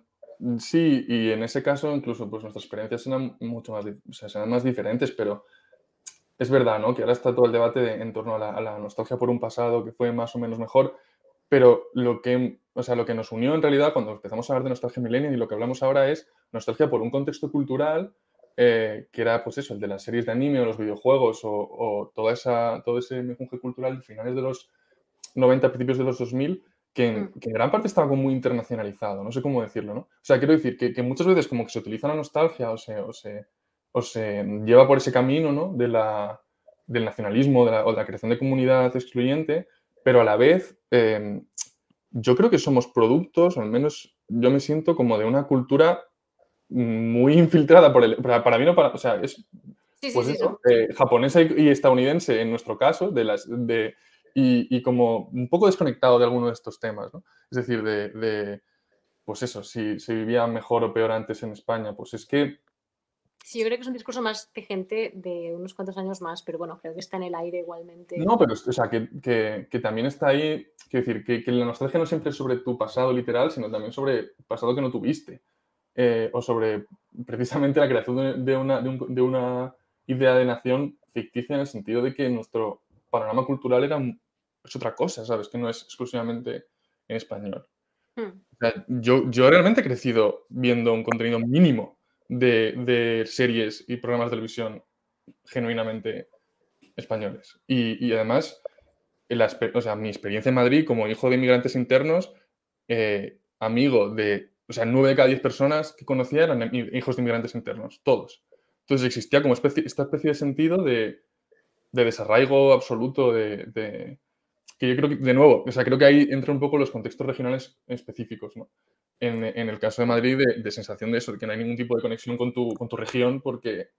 sí, y en ese caso incluso pues nuestras experiencias serán mucho más, o sea, serán más diferentes, pero es verdad, ¿no? Que ahora está todo el debate en torno a la, a la, nostalgia por un pasado que fue más o menos mejor, pero lo que, o sea, lo que nos unió en realidad cuando empezamos a hablar de nostalgia millennial y lo que hablamos ahora es nostalgia por un contexto cultural eh, que era pues eso, el de las series de anime o los videojuegos o, toda esa, todo ese mejunje cultural de finales de los 90, principios de los 2000, que en, mm. que en, gran parte estaba como muy internacionalizado, no sé cómo decirlo, ¿no? O sea, quiero decir que, que muchas veces como que se utiliza la nostalgia o se, o se, o se lleva por ese camino, ¿no? De la, del nacionalismo de la, o de la creación de comunidad excluyente, pero a la vez eh, yo creo que somos productos, o al menos yo me siento como de una cultura muy infiltrada por el... Para, mí no para... O sea, es pues eso, eh, japonesa y, estadounidense en nuestro caso, de las, de, y, y, como un poco desconectado de alguno de estos temas, ¿no? Es decir, de, de pues eso, si se vivía mejor o peor antes en España, pues es que Sí, yo creo que es un discurso más de gente de unos cuantos años más, pero bueno, creo que está en el aire igualmente. No, pero o sea, que, también está ahí, quiero decir, que, la nostalgia no siempre es sobre tu pasado literal, sino también sobre pasado que no tuviste. Eh, o sobre precisamente la creación de, una, de, una, idea de nación ficticia en el sentido de que nuestro panorama cultural era, es otra cosa, ¿sabes? Que no es exclusivamente en español. Hmm. yo, yo realmente he crecido viendo un contenido mínimo de, series y programas de televisión genuinamente españoles. Y, además, o sea, mi experiencia en Madrid como hijo de inmigrantes internos, eh, amigo de, o sea, nueve de cada diez personas que conocía eran hijos de inmigrantes internos, todos. Entonces existía como esta especie de sentido de, desarraigo absoluto, de, que yo creo que, de nuevo, o sea, creo que ahí entran un poco los contextos regionales específicos, ¿no? En, el caso de Madrid, de, sensación de eso, de que no hay ningún tipo de conexión con tu, con tu región porque,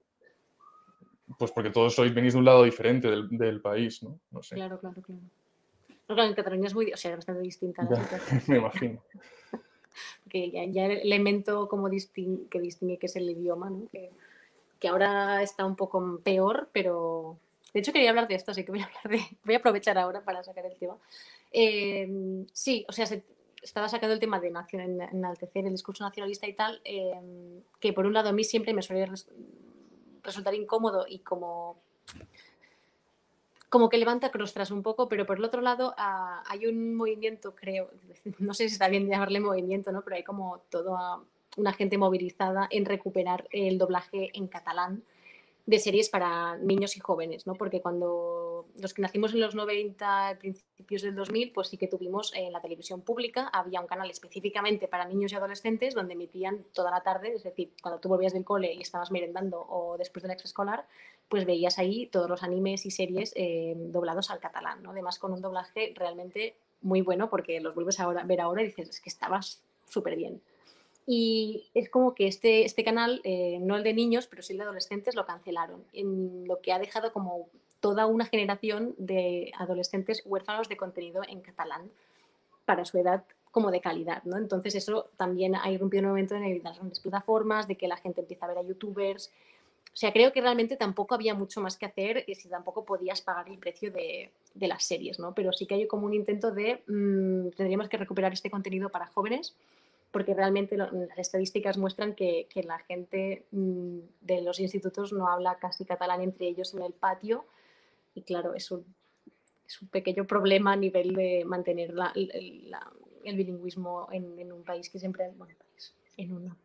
pues porque todos sois, venís de un lado diferente del, país, ¿no? No sé. Claro, claro, claro. No, claro, en Cataluña es muy, o sea, bastante distinta la situación. Me imagino. Porque ya, ya, el elemento como que distingue que es el idioma, ¿no? Que, que, ahora está un poco peor, pero... De hecho, quería hablar de esto, así que voy a, hablar de, voy a aprovechar ahora para sacar el tema. Eh, sí, o sea, se, estaba sacando el tema de enaltecer el discurso nacionalista y tal, em, que por un lado a mí siempre me suele resultar incómodo y como, como que levanta crostras un poco, pero por el otro lado ah, hay un movimiento, creo, no sé si está bien llamarle movimiento, ¿no? pero hay como toda una gente movilizada en recuperar el doblaje en catalán de series para niños y jóvenes, ¿no? Porque cuando los que nacimos en los 90, principios del 2000, pues sí que tuvimos en la televisión pública, había un canal específicamente para niños y adolescentes donde emitían toda la tarde, es decir, cuando tú volvías del cole y estabas merendando o después del extraescolar, pues veías ahí todos los animes y series eh, doblados al catalán. Además con un doblaje realmente muy bueno porque los vuelves a ver ahora y dices, es que estabas súper bien. Y es como que este, este canal, eh, no el de niños, pero sí el de adolescentes, lo cancelaron, lo que ha dejado como toda una generación de adolescentes huérfanos de contenido en catalán para su edad como de calidad, ¿no? Entonces eso también ha irrumpido un momento en las grandes plataformas, de que la gente empieza a ver a youtubers. O sea, creo que realmente tampoco había mucho más que hacer y si tampoco podías pagar el precio de, las series, ¿no? Pero sí que hay como un intento de, mm, tendríamos que recuperar este contenido para jóvenes porque realmente las estadísticas muestran que, que, la gente mm, de los institutos no habla casi catalán entre ellos en el patio y claro, es un, es un pequeño problema a nivel de mantener la, el, el, bilingüismo en, en, un país que siempre, bueno, en una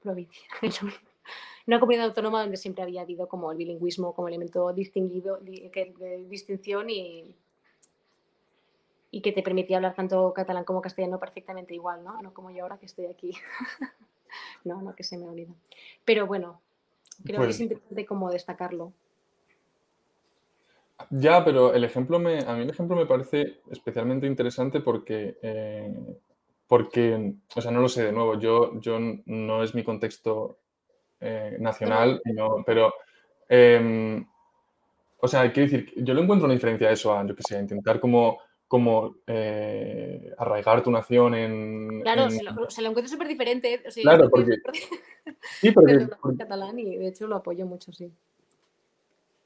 provincia, en una comunidad autónoma donde siempre había habido como el bilingüismo como elemento distinguido, de distinción y y que te permitía hablar tanto catalán como castellano perfectamente igual, ¿no? No como yo ahora que estoy aquí. no, no, que se me olvida. Pero bueno, creo que es pues interesante como destacarlo. Ya, pero el ejemplo me, a mí el ejemplo me parece especialmente interesante porque, eh, porque, o sea, no lo sé de nuevo, yo, yo no es mi contexto eh, nacional, pero, em, o sea, quiero decir, yo le encuentro una diferencia a eso, a, yo que sé, intentar como como eh, arraigar tu nación en... Claro, Se, lo, encuentro súper diferente. claro, porque... sí, porque, catalán y de hecho lo apoyo mucho, sí.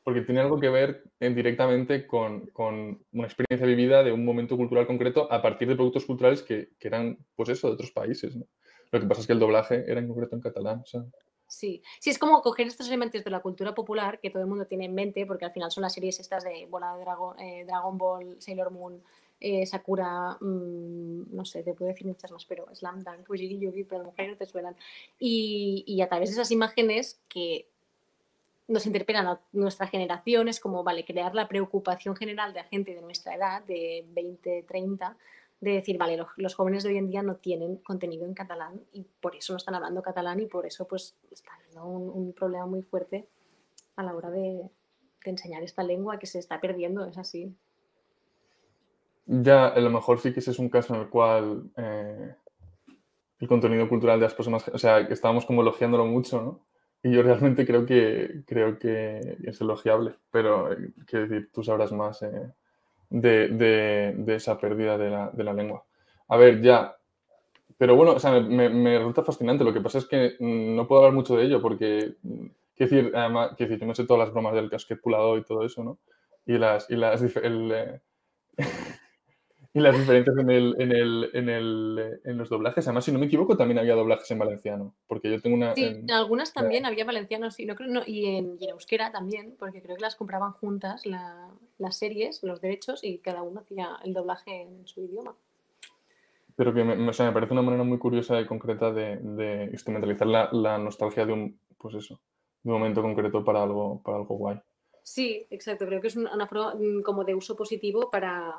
Porque tiene algo que ver eh, directamente con, una experiencia vivida de un momento cultural concreto a partir de productos culturales que, eran, pues eso, de otros países. Lo que pasa es que el doblaje era en concreto en catalán. Sí, sí, es como coger estos elementos de la cultura popular que todo el mundo tiene en mente, porque al final son las series estas de Bola de Dragon, eh, Dragon Ball, Sailor Moon, eh, Sakura, mm, no sé, te puedo decir muchas más, pero Slam Dunk, Fujiri Yugi, pero a lo mejor no te suenan. Y, y, a través de esas imágenes que nos interpelan a nuestra generación, es como, vale, crear la preocupación general de la gente de nuestra edad, de 20, 30, de decir, vale, los, jóvenes de hoy en día no tienen contenido en catalán y por eso no están hablando catalán y por eso pues está habiendo un, problema muy fuerte a la hora de, enseñar esta lengua que se está perdiendo, es así. Ya, a lo mejor sí que ese es un caso en el cual eh, el contenido cultural de las personas, o sea, que estábamos como elogiándolo mucho, ¿no? Y yo realmente creo que, creo que es elogiable, pero eh, quiero decir, tú sabrás más. Eh, de, esa pérdida de la, lengua. A ver, ya. Pero bueno, o sea, me, resulta fascinante. Lo que pasa es que no puedo hablar mucho de ello porque Quiero decir, además, quiero decir, yo me sé todas las bromas del casquet pulado y todo eso, ¿no? Y las, y las, el, eh, y las diferencias en, el, en, el, en, el, en, los doblajes. Además, si no me equivoco, también había doblajes en valenciano. Porque yo tengo una. Sí, en, algunas también había valencianos y, no creo, no, y, en, y, en, euskera también, porque creo que las compraban juntas la, las series, los derechos, y cada uno hacía el doblaje en su idioma. Pero que me, o sea, me parece una manera muy curiosa y concreta de, de instrumentalizar la, la, nostalgia de un, pues eso, de un momento concreto para algo, para algo guay. Sí, exacto. Creo que es una forma mm, como de uso positivo para,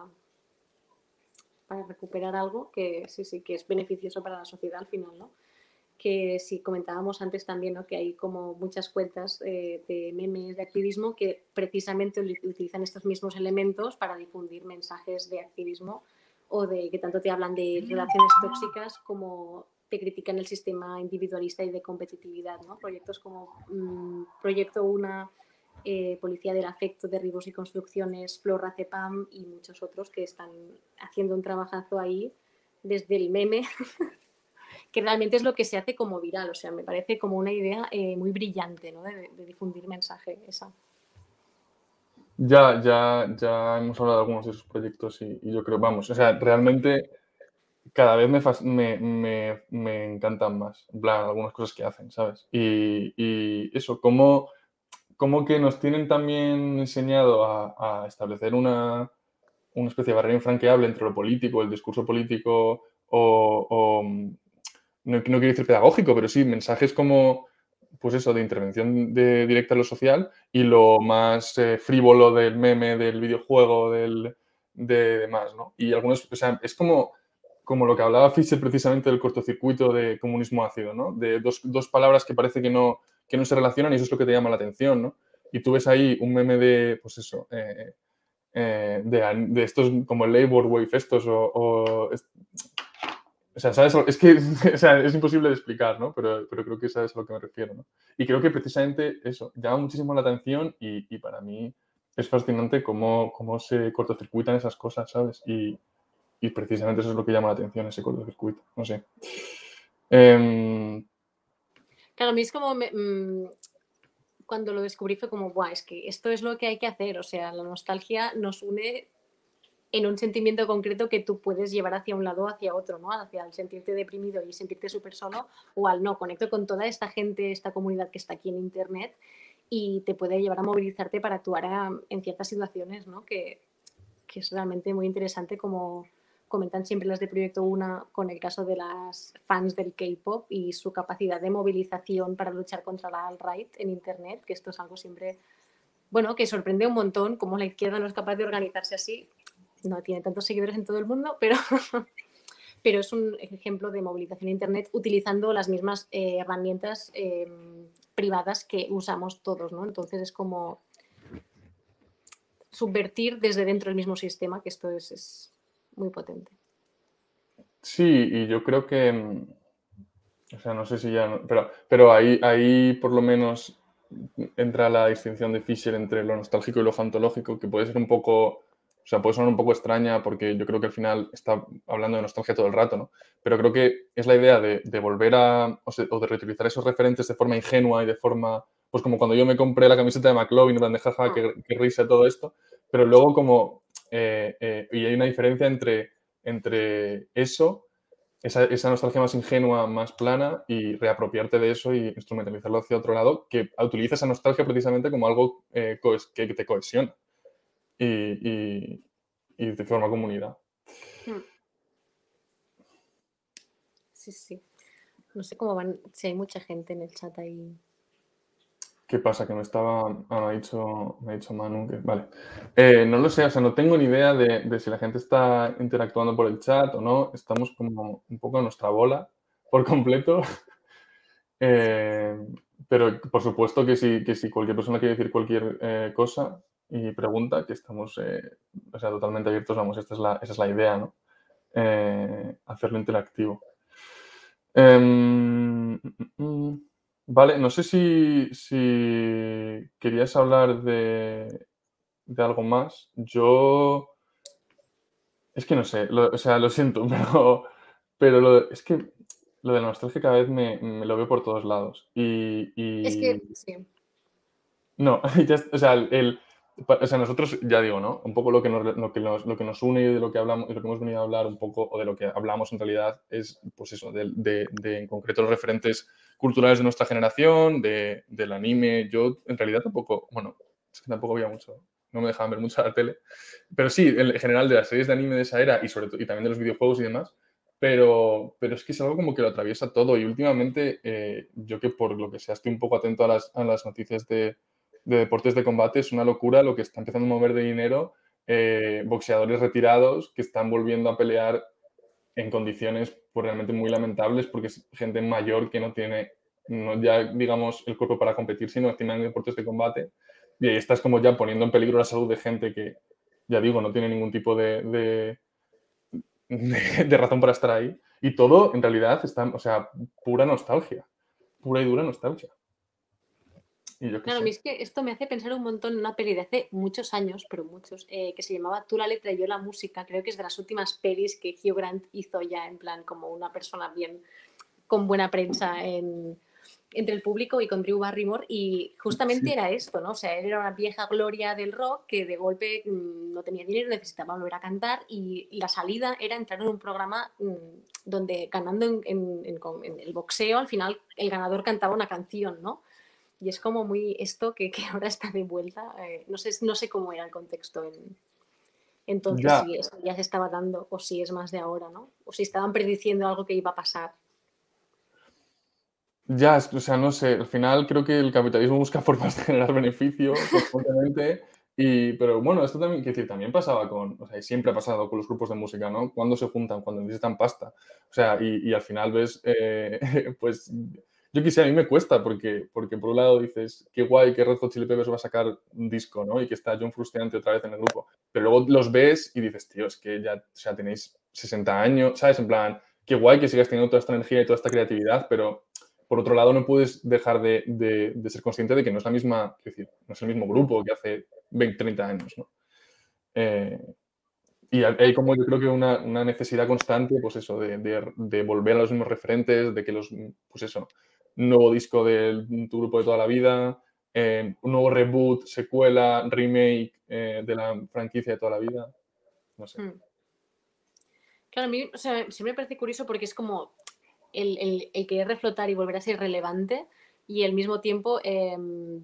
para recuperar algo que sí, sí, que es beneficioso para la sociedad al final, ¿no? Que si comentábamos antes también, ¿no? Que hay como muchas cuentas eh, de memes de activismo que precisamente utilizan estos mismos elementos para difundir mensajes de activismo o de que tanto te hablan de relaciones tóxicas como te critican el sistema individualista y de competitividad, ¿no? Proyectos como mmm, Proyecto Una eh, Policía del Afecto, Derribos y Construcciones, Flor Cepam y muchos otros que están haciendo un trabajazo ahí desde el meme, que realmente es lo que se hace como viral. O sea, me parece como una idea eh, muy brillante ¿no? de, difundir mensaje esa. Ya, ya, ya hemos hablado de algunos de esos proyectos y, y yo creo, vamos, o sea, realmente cada vez me, me, me, me, encantan más, en algunas cosas que hacen, ¿sabes? Y, y eso, cómo como que nos tienen también enseñado a, a establecer una, una, especie de barrera infranqueable entre lo político, el discurso político o, o no, quiero decir pedagógico, pero sí mensajes como, pues eso, de intervención directa en lo social y lo más eh, frívolo del meme, del videojuego, del, de demás, ¿no? Y algunos, o sea, es como, como lo que hablaba Fischer precisamente del cortocircuito de comunismo ácido, ¿no? De dos, dos palabras que parece que no que no se relacionan y eso es lo que te llama la atención, ¿no? Y tú ves ahí un meme de, pues eso, eh, eh, de, estos como Labor Wave estos o, o, o sea, ¿sabes? Es que o sea, es imposible de explicar, ¿no? Pero, pero creo que sabes a lo que me refiero, ¿no? Y creo que precisamente eso llama muchísimo la atención y, y para mí es fascinante cómo, cómo se cortocircuitan esas cosas, ¿sabes? Y, y, precisamente eso es lo que llama la atención, ese cortocircuito, no sé. Eh, Claro, a mí es como me, mmm, cuando lo descubrí fue como, guau, es que esto es lo que hay que hacer. O sea, la nostalgia nos une en un sentimiento concreto que tú puedes llevar hacia un lado o hacia otro, ¿no? Hacia el sentirte deprimido y sentirte súper solo o al no, conecto con toda esta gente, esta comunidad que está aquí en Internet y te puede llevar a movilizarte para actuar a, en ciertas situaciones, ¿no? Que, que es realmente muy interesante como comentan siempre las de Proyecto Una con el caso de las fans del K-pop y su capacidad de movilización para luchar contra la alt-right en Internet, que esto es algo siempre, bueno, que sorprende un montón cómo la izquierda no es capaz de organizarse así. No tiene tantos seguidores en todo el mundo, pero, pero es un ejemplo de movilización en Internet utilizando las mismas eh, herramientas eh, privadas que usamos todos, ¿no? Entonces es como subvertir desde dentro del mismo sistema, que esto es, es muy potente. Sí, y yo creo que, o sea, no sé si ya, pero, pero ahí, ahí por lo menos entra la distinción de Fisher entre lo nostálgico y lo fantológico, que puede ser un poco, o sea, puede sonar un poco extraña porque yo creo que al final está hablando de nostalgia todo el rato, ¿no? Pero creo que es la idea de, de volver a, o, sea, o, de reutilizar esos referentes de forma ingenua y de forma, pues como cuando yo me compré la camiseta de McLovin, en plan de jaja, que, que risa todo esto, pero luego como eh, eh, y hay una diferencia entre, entre eso, esa, nostalgia más ingenua, más plana, y reapropiarte de eso y instrumentalizarlo hacia otro lado, que utiliza esa nostalgia precisamente como algo eh, que te cohesiona y, y, y te forma comunidad. Hmm. Sí, sí. No sé cómo van, si hay mucha gente en el chat ahí. ¿Qué pasa? Que me estaba. Ah, me ha dicho, me ha dicho Manu que. Vale. Eh, no lo sé, o sea, no tengo ni idea de, si la gente está interactuando por el chat o no. Estamos como un poco en nuestra bola por completo. eh, pero por supuesto que si, que si cualquier persona quiere decir cualquier eh, cosa y pregunta, que estamos o sea, totalmente abiertos, vamos, esta es la, esa es la idea, ¿no? Hacerlo interactivo. Um, Vale, no sé si, si querías hablar de, de, algo más. Yo. Es que no sé, lo, o sea, lo siento, pero, pero lo, es que lo de la nostalgia cada vez me, me, lo veo por todos lados. Y, y... Es que, sí. No, o sea, el, o sea, nosotros, ya digo, ¿no? Un poco lo que, nos, lo, que nos, lo que nos une y de lo que hablamos, de lo que hemos venido a hablar un poco, o de lo que hablamos en realidad, es, pues eso, de, de, en concreto los referentes culturales de nuestra generación, de, del anime. Yo, en realidad, tampoco, bueno, es que tampoco había mucho, no me dejaban ver mucho la tele, pero sí, en general, de las series de anime de esa era y, sobre todo, y también de los videojuegos y demás, pero, pero es que es algo como que lo atraviesa todo y últimamente, eh, yo que por lo que sea estoy un poco atento a las, a las noticias de de deportes de combate es una locura lo que está empezando a mover de dinero eh, boxeadores retirados que están volviendo a pelear en condiciones pues, realmente muy lamentables porque es gente mayor que no tiene no ya digamos el cuerpo para competir sino encima en deportes de combate. Y ahí estás como ya poniendo en peligro la salud de gente que ya digo no tiene ningún tipo de, de, de razón para estar ahí. Y todo en realidad está o sea pura nostalgia pura y dura nostalgia claro, es que esto me hace pensar un montón en una peli de hace muchos años, pero muchos, eh, que se llamaba Tú la letra y yo la música. Creo que es de las últimas pelis que Hugh Grant hizo ya en plan como una persona bien con buena prensa en, entre el público y con Drew Barrymore. Y justamente era esto, ¿no? O sea, él era una vieja gloria del rock que de golpe mm, no tenía dinero, necesitaba volver a cantar y la salida era entrar en un programa mm, donde ganando en, en el boxeo, al final el ganador cantaba una canción, ¿no? Y es como muy esto que, que ahora está de vuelta. Eh, no, sé, no sé cómo era el contexto en, entonces, si eso ya se estaba dando o si es más de ahora, ¿no? O si estaban prediciendo algo que iba a pasar. Ya, o sea, no sé, al final creo que el capitalismo busca formas de generar beneficio constantemente. Y, pero bueno, esto también, quiero decir, también pasaba con, o sea, siempre ha pasado con los grupos de música, ¿no? Cuando se juntan, cuando necesitan pasta. O sea, y, y al final ves, eh, pues yo quisiera, a mí me cuesta porque, porque por un lado dices, qué guay que Red Hot Chili Peppers va a sacar un disco, ¿no? Y que está John Frusciante otra vez en el grupo. Pero luego los ves y dices, tío, es que ya, o tenéis 60 años, ¿sabes? En plan, qué guay que sigas teniendo toda esta energía y toda esta creatividad, pero por otro lado no puedes dejar de, de, ser consciente de que no es la misma, decir, no es el mismo grupo que hace 20, 30 años, ¿no? Eh, y hay como yo creo que una, una necesidad constante, pues eso, de, de, volver a los mismos referentes, de que los, pues eso, nuevo disco de tu grupo de toda la vida, eh, un nuevo reboot, secuela, remake eh, de la franquicia de toda la vida. No sé. Hmm. Claro, a mí o siempre me parece curioso porque es como el, querer reflotar y volver a ser relevante y al mismo tiempo em,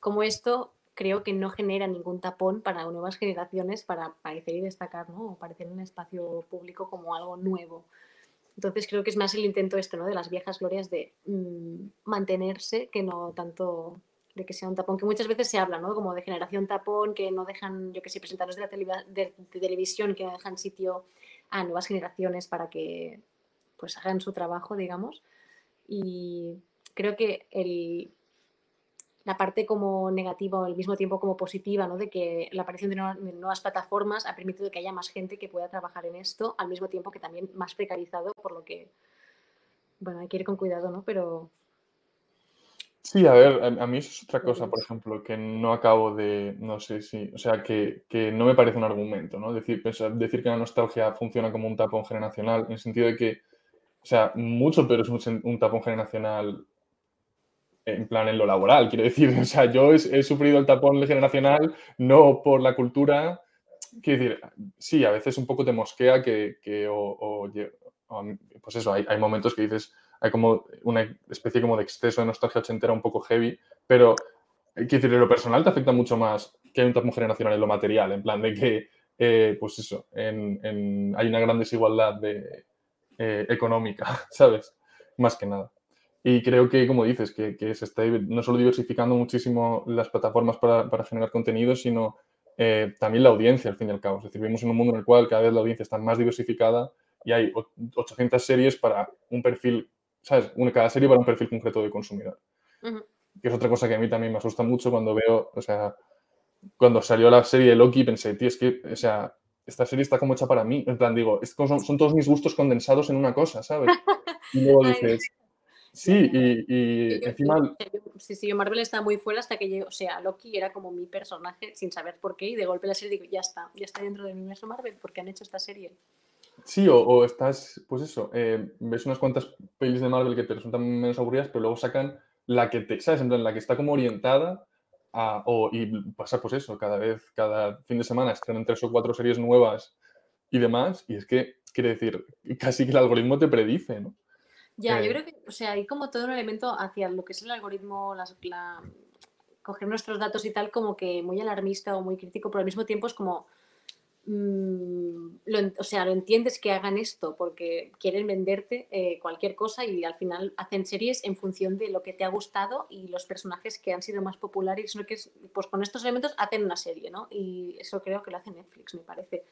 como esto creo que no genera ningún tapón para nuevas generaciones para aparecer y destacar, ¿no? O aparecer en el espacio público como algo nuevo. Entonces creo que es más el intento este, ¿no? De las viejas glorias de mm, mantenerse que no tanto de que sea un tapón, que muchas veces se habla, ¿no? Como de generación tapón, que no dejan, yo que sé, presentaros de la de, televisión, que no dejan sitio a nuevas generaciones para que pues hagan su trabajo, digamos. Y creo que el, la parte como negativa o al mismo tiempo como positiva, ¿no? de que la aparición de nuevas, plataformas ha permitido que haya más gente que pueda trabajar en esto, al mismo tiempo que también más precarizado, por lo que, bueno, hay que ir con cuidado, ¿no? Pero... Sí, a ver, a, mí eso es otra cosa, por ejemplo, que no acabo de, no sé si, o sea, que, que no me parece un argumento, ¿no? Decir, pensar, decir que la nostalgia funciona como un tapón generacional, en el sentido de que, o sea, mucho pero es un, un tapón generacional en plan en lo laboral, quiero decir, o sea, yo he, sufrido el tapón generacional no por la cultura, quiero decir, sí, a veces un poco te mosquea que, que o, pues eso, hay, hay, momentos que dices, hay como una especie como de exceso de nostalgia ochentera un poco heavy, pero quiero decir, en lo personal te afecta mucho más que hay un tapón generacional en lo material, en plan de que, eh, pues eso, en, hay una gran desigualdad de, eh, económica, ¿sabes? Más que nada. Y creo que, como dices, que, que, se está no solo diversificando muchísimo las plataformas para, para generar contenido, sino eh, también la audiencia, al fin y al cabo. Es decir, vivimos en un mundo en el cual cada vez la audiencia está más diversificada y hay 800 series para un perfil, ¿sabes? Una, cada serie para un perfil concreto de consumidor. Que es otra cosa que a mí también me asusta mucho cuando veo, o sea, cuando salió la serie de Loki pensé, tío, es que, o sea, esta serie está como hecha para mí. En plan, digo, son, son todos mis gustos condensados en una cosa, ¿sabes? Y luego dices, Sí, y, encima... Sí, sí, Marvel está muy fuera hasta que llegó, o sea, Loki era como mi personaje sin saber por qué y de golpe la serie digo, ya está, ya está dentro del universo Marvel porque han hecho esta serie. Sí, o, estás, pues eso, eh, ves unas cuantas pelis de Marvel que te resultan menos aburridas, pero luego sacan la que te, ¿sabes? En plan, la que está como orientada o, y pasa pues eso, cada vez, cada fin de semana estrenan tres o cuatro series nuevas y demás, y es que, quiere decir, casi que el algoritmo te predice, ¿no? Ya, yo creo que, o sea, hay como todo un elemento hacia lo que es el algoritmo, la, coger nuestros datos y tal, como que muy alarmista o muy crítico, pero al mismo tiempo es como, mm, o sea, lo entiendes que hagan esto porque quieren venderte eh, cualquier cosa y al final hacen series en función de lo que te ha gustado y los personajes que han sido más populares, que pues con estos elementos hacen una serie, ¿no? Y eso creo que lo hace Netflix, me parece.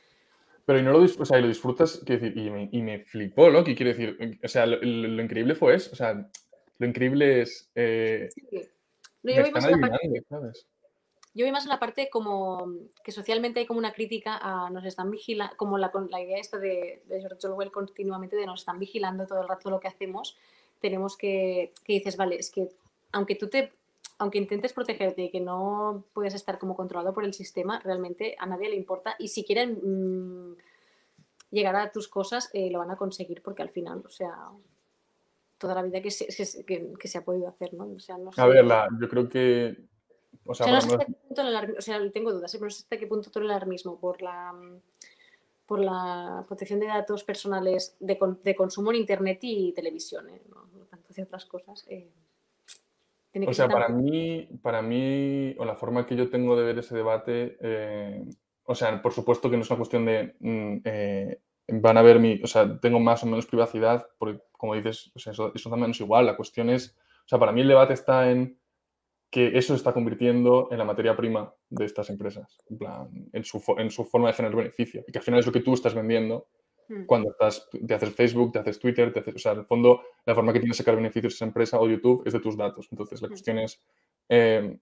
Pero y no lo, o sea, lo disfrutas, decir, y me, y me flipó, ¿no? ¿Qué quiere decir? O sea, lo, increíble fue eso, o sea, lo increíble es... Eh, yo, voy más en la parte, yo voy más en la parte como que socialmente hay como una crítica a nos están vigilando, como la, la idea esta de, de George Orwell continuamente de nos están vigilando todo el rato lo que hacemos, tenemos que, que dices, vale, es que aunque tú te aunque intentes protegerte y que no puedes estar como controlado por el sistema, realmente a nadie le importa. Y si quieren mm, llegar a tus cosas, eh, lo van a conseguir porque al final, o sea, toda la vida que se, que, se ha podido hacer, ¿no? O sea, no sé. A ver, yo creo que... O sea, no sé hasta qué punto el o sea, tengo dudas, ¿eh? pero no sé hasta qué punto todo el alarmismo por la por la protección de datos personales de, de consumo en Internet y televisión, ¿eh? no, tanto hacia otras cosas. Eh o sea, para mí, para mí, o la forma que yo tengo de ver ese debate, eh, o sea, por supuesto que no es una cuestión de mm, eh, van a ver mi, o sea, tengo más o menos privacidad, porque como dices, eso, también es igual. La cuestión es, o sea, para mí el debate está en que eso se está convirtiendo en la materia prima de estas empresas, en, plan, en, su, en su forma de generar beneficio, y que al final es lo que tú estás vendiendo Hmm. Cuando estás, te haces Facebook, te haces Twitter, te haces, o sea, en el fondo, la forma que tienes de sacar beneficios esa empresa o YouTube es de tus datos. Entonces, la hmm. cuestión es, eh,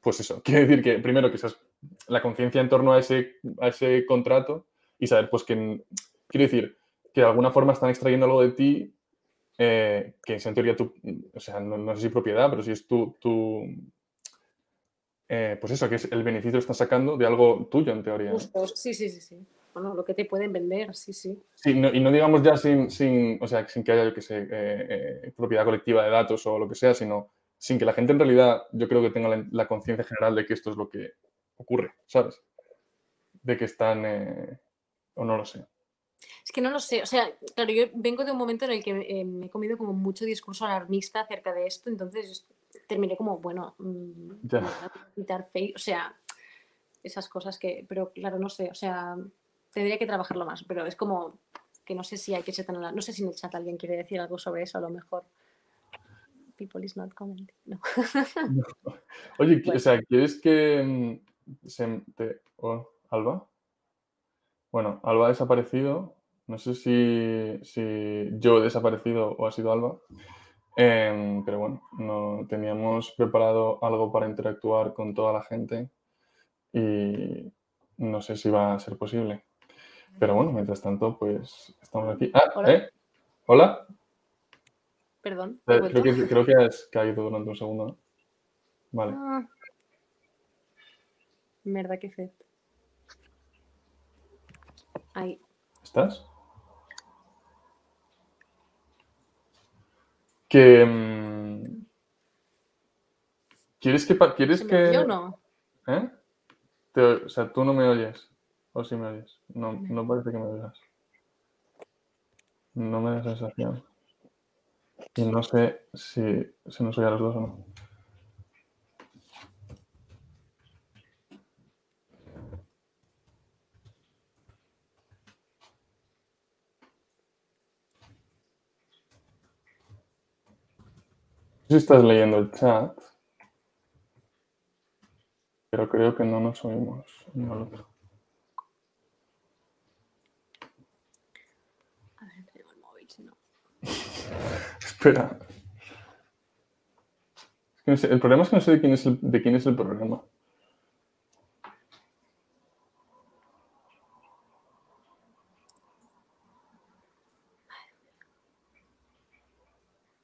pues eso, quiere decir que primero que seas la conciencia en torno a ese, a ese contrato y saber, pues, que, quiere decir, que de alguna forma están extrayendo algo de ti eh, que es en teoría tu, o sea, no, sé si propiedad, pero si es tu, tu eh, pues eso, que es el beneficio que estás sacando de algo tuyo en teoría. Sí, sí, sí, sí lo que te pueden vender, sí, sí. Sí, y no digamos ya sin, sin, o sea, sin que haya, que sé, eh, eh, propiedad colectiva de datos o lo que sea, sino sin que la gente en realidad, yo creo que tenga la, conciencia general de que esto es lo que ocurre, ¿sabes? De que están, eh, o no lo sé. Es que no lo sé, o sea, claro, yo vengo de un momento en el que me he comido como mucho discurso alarmista acerca de esto, entonces terminé como, bueno, mm, ya. quitar o sea, esas cosas que, pero claro, no sé, o sea, tendría que trabajarlo más, pero es como que no sé si hay que ser tan... No sé si en el chat alguien quiere decir algo sobre eso, a lo mejor. People is not commenting. No. Oye, o sea, ¿quieres que mm, se te... Alba? Bueno, Alba ha desaparecido. No sé si, si yo he desaparecido o ha sido Alba. Em, pero bueno, no teníamos preparado algo para interactuar con toda la gente y no sé si va a ser posible. Pero bueno, mientras tanto, pues estamos aquí. Ah, Hola. ¿eh? Hola. Perdón. Eh, creo, que, creo que has caído durante un segundo, ¿no? Vale. Ah. Merda, qué fe. Ahí. ¿Estás? Que. Mm, ¿Quieres que.? ¿Quieres que.? Yo no. ¿Eh? o sea, tú no me oyes. ¿O si me oyes? No, no parece que me oigas. No me da sensación. Y no sé si se nos oye a los dos o no. Si estás leyendo el chat, pero creo que no nos oímos uno al otro. Espera. el problema es que no sé de quién es el, de quién es el programa.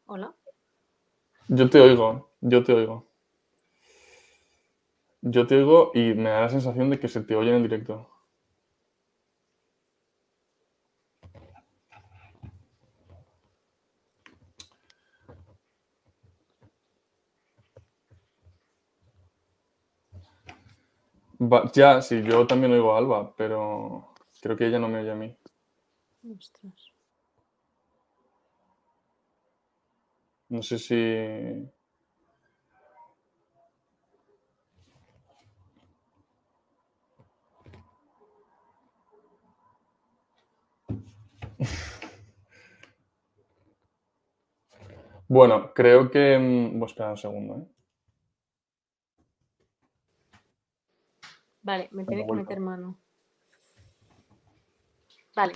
Hola. Yo te oigo, yo te oigo. Yo te oigo y me da la sensación de que se te oye en directo. Va- ya, sí, yo también oigo a Alba, pero creo que ella no me oye a mí. Ostras. No sé si... Bueno, creo que... mm, Voy a esperar un segundo, ¿eh? Vale, me tiene que meter mano. Vale.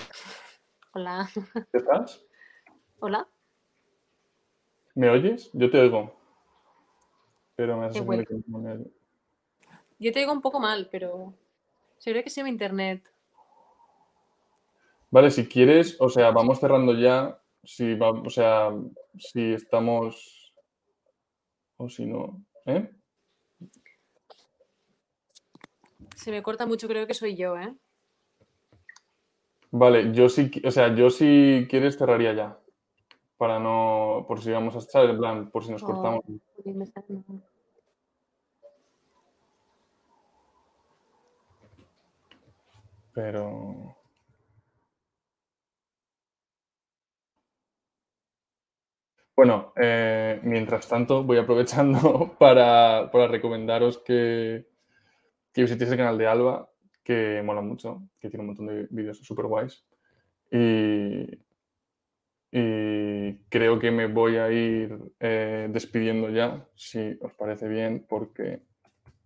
Hola. ¿Qué estás? Hola. ¿Me oyes? Yo te oigo. Pero me hace bueno. que no me oyes. Yo te digo un poco mal, pero seguro que sí mi internet. Vale, si quieres, o sea, vamos cerrando ya. Si va, o sea, si estamos o si no, ¿eh? Se me corta mucho, creo que soy yo, ¿eh? Vale, yo sí, o sea, yo si quieres cerraría ya. Para no, por si vamos a estar, en plan, por si nos Oh, cortamos. Pero. Bueno, eh, mientras tanto, voy aprovechando para, para recomendaros que, que visitéis el canal de Alba, que mola mucho, que tiene un montón de vídeos súper guays. Y, y creo que me voy a ir eh, despidiendo ya, si os parece bien, porque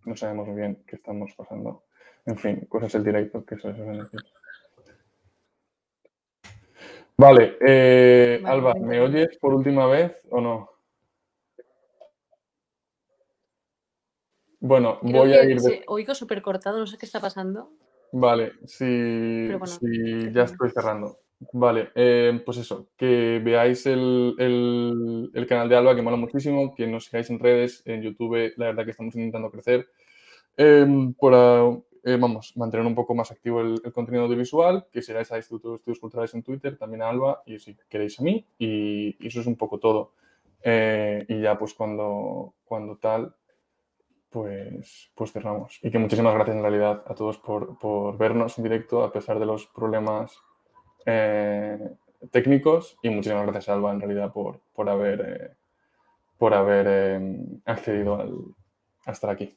no sabemos muy bien qué estamos pasando. En fin, cosas del directo que se suelen decir. Vale, eh, Vale, Alba, me ¿me entiendo. oyes por última vez o no? Bueno, Creo voy a ir de- oigo súper cortado, no sé qué está pasando. Vale, bueno, te ya estoy cerrando. Vale, eh, pues eso, que veáis el, el- el canal de Alba, que mola muchísimo, que nos sigáis en redes, en YouTube, la verdad que estamos intentando crecer, em, para, eh, vamos, mantener un poco más activo el, el contenido audiovisual, que sigáis a Instituto de Estudios Culturales en Twitter, también a Alba, y si queréis a mí, y, y eso es un poco todo. Eh, y ya pues cuando, cuando tal, pues, pues cerramos. Y que muchísimas gracias en realidad a todos por, por vernos en directo a pesar de los problemas eh, técnicos y muchísimas gracias Alba en realidad por, por haber, eh, por haber eh, accedido al- a estar aquí.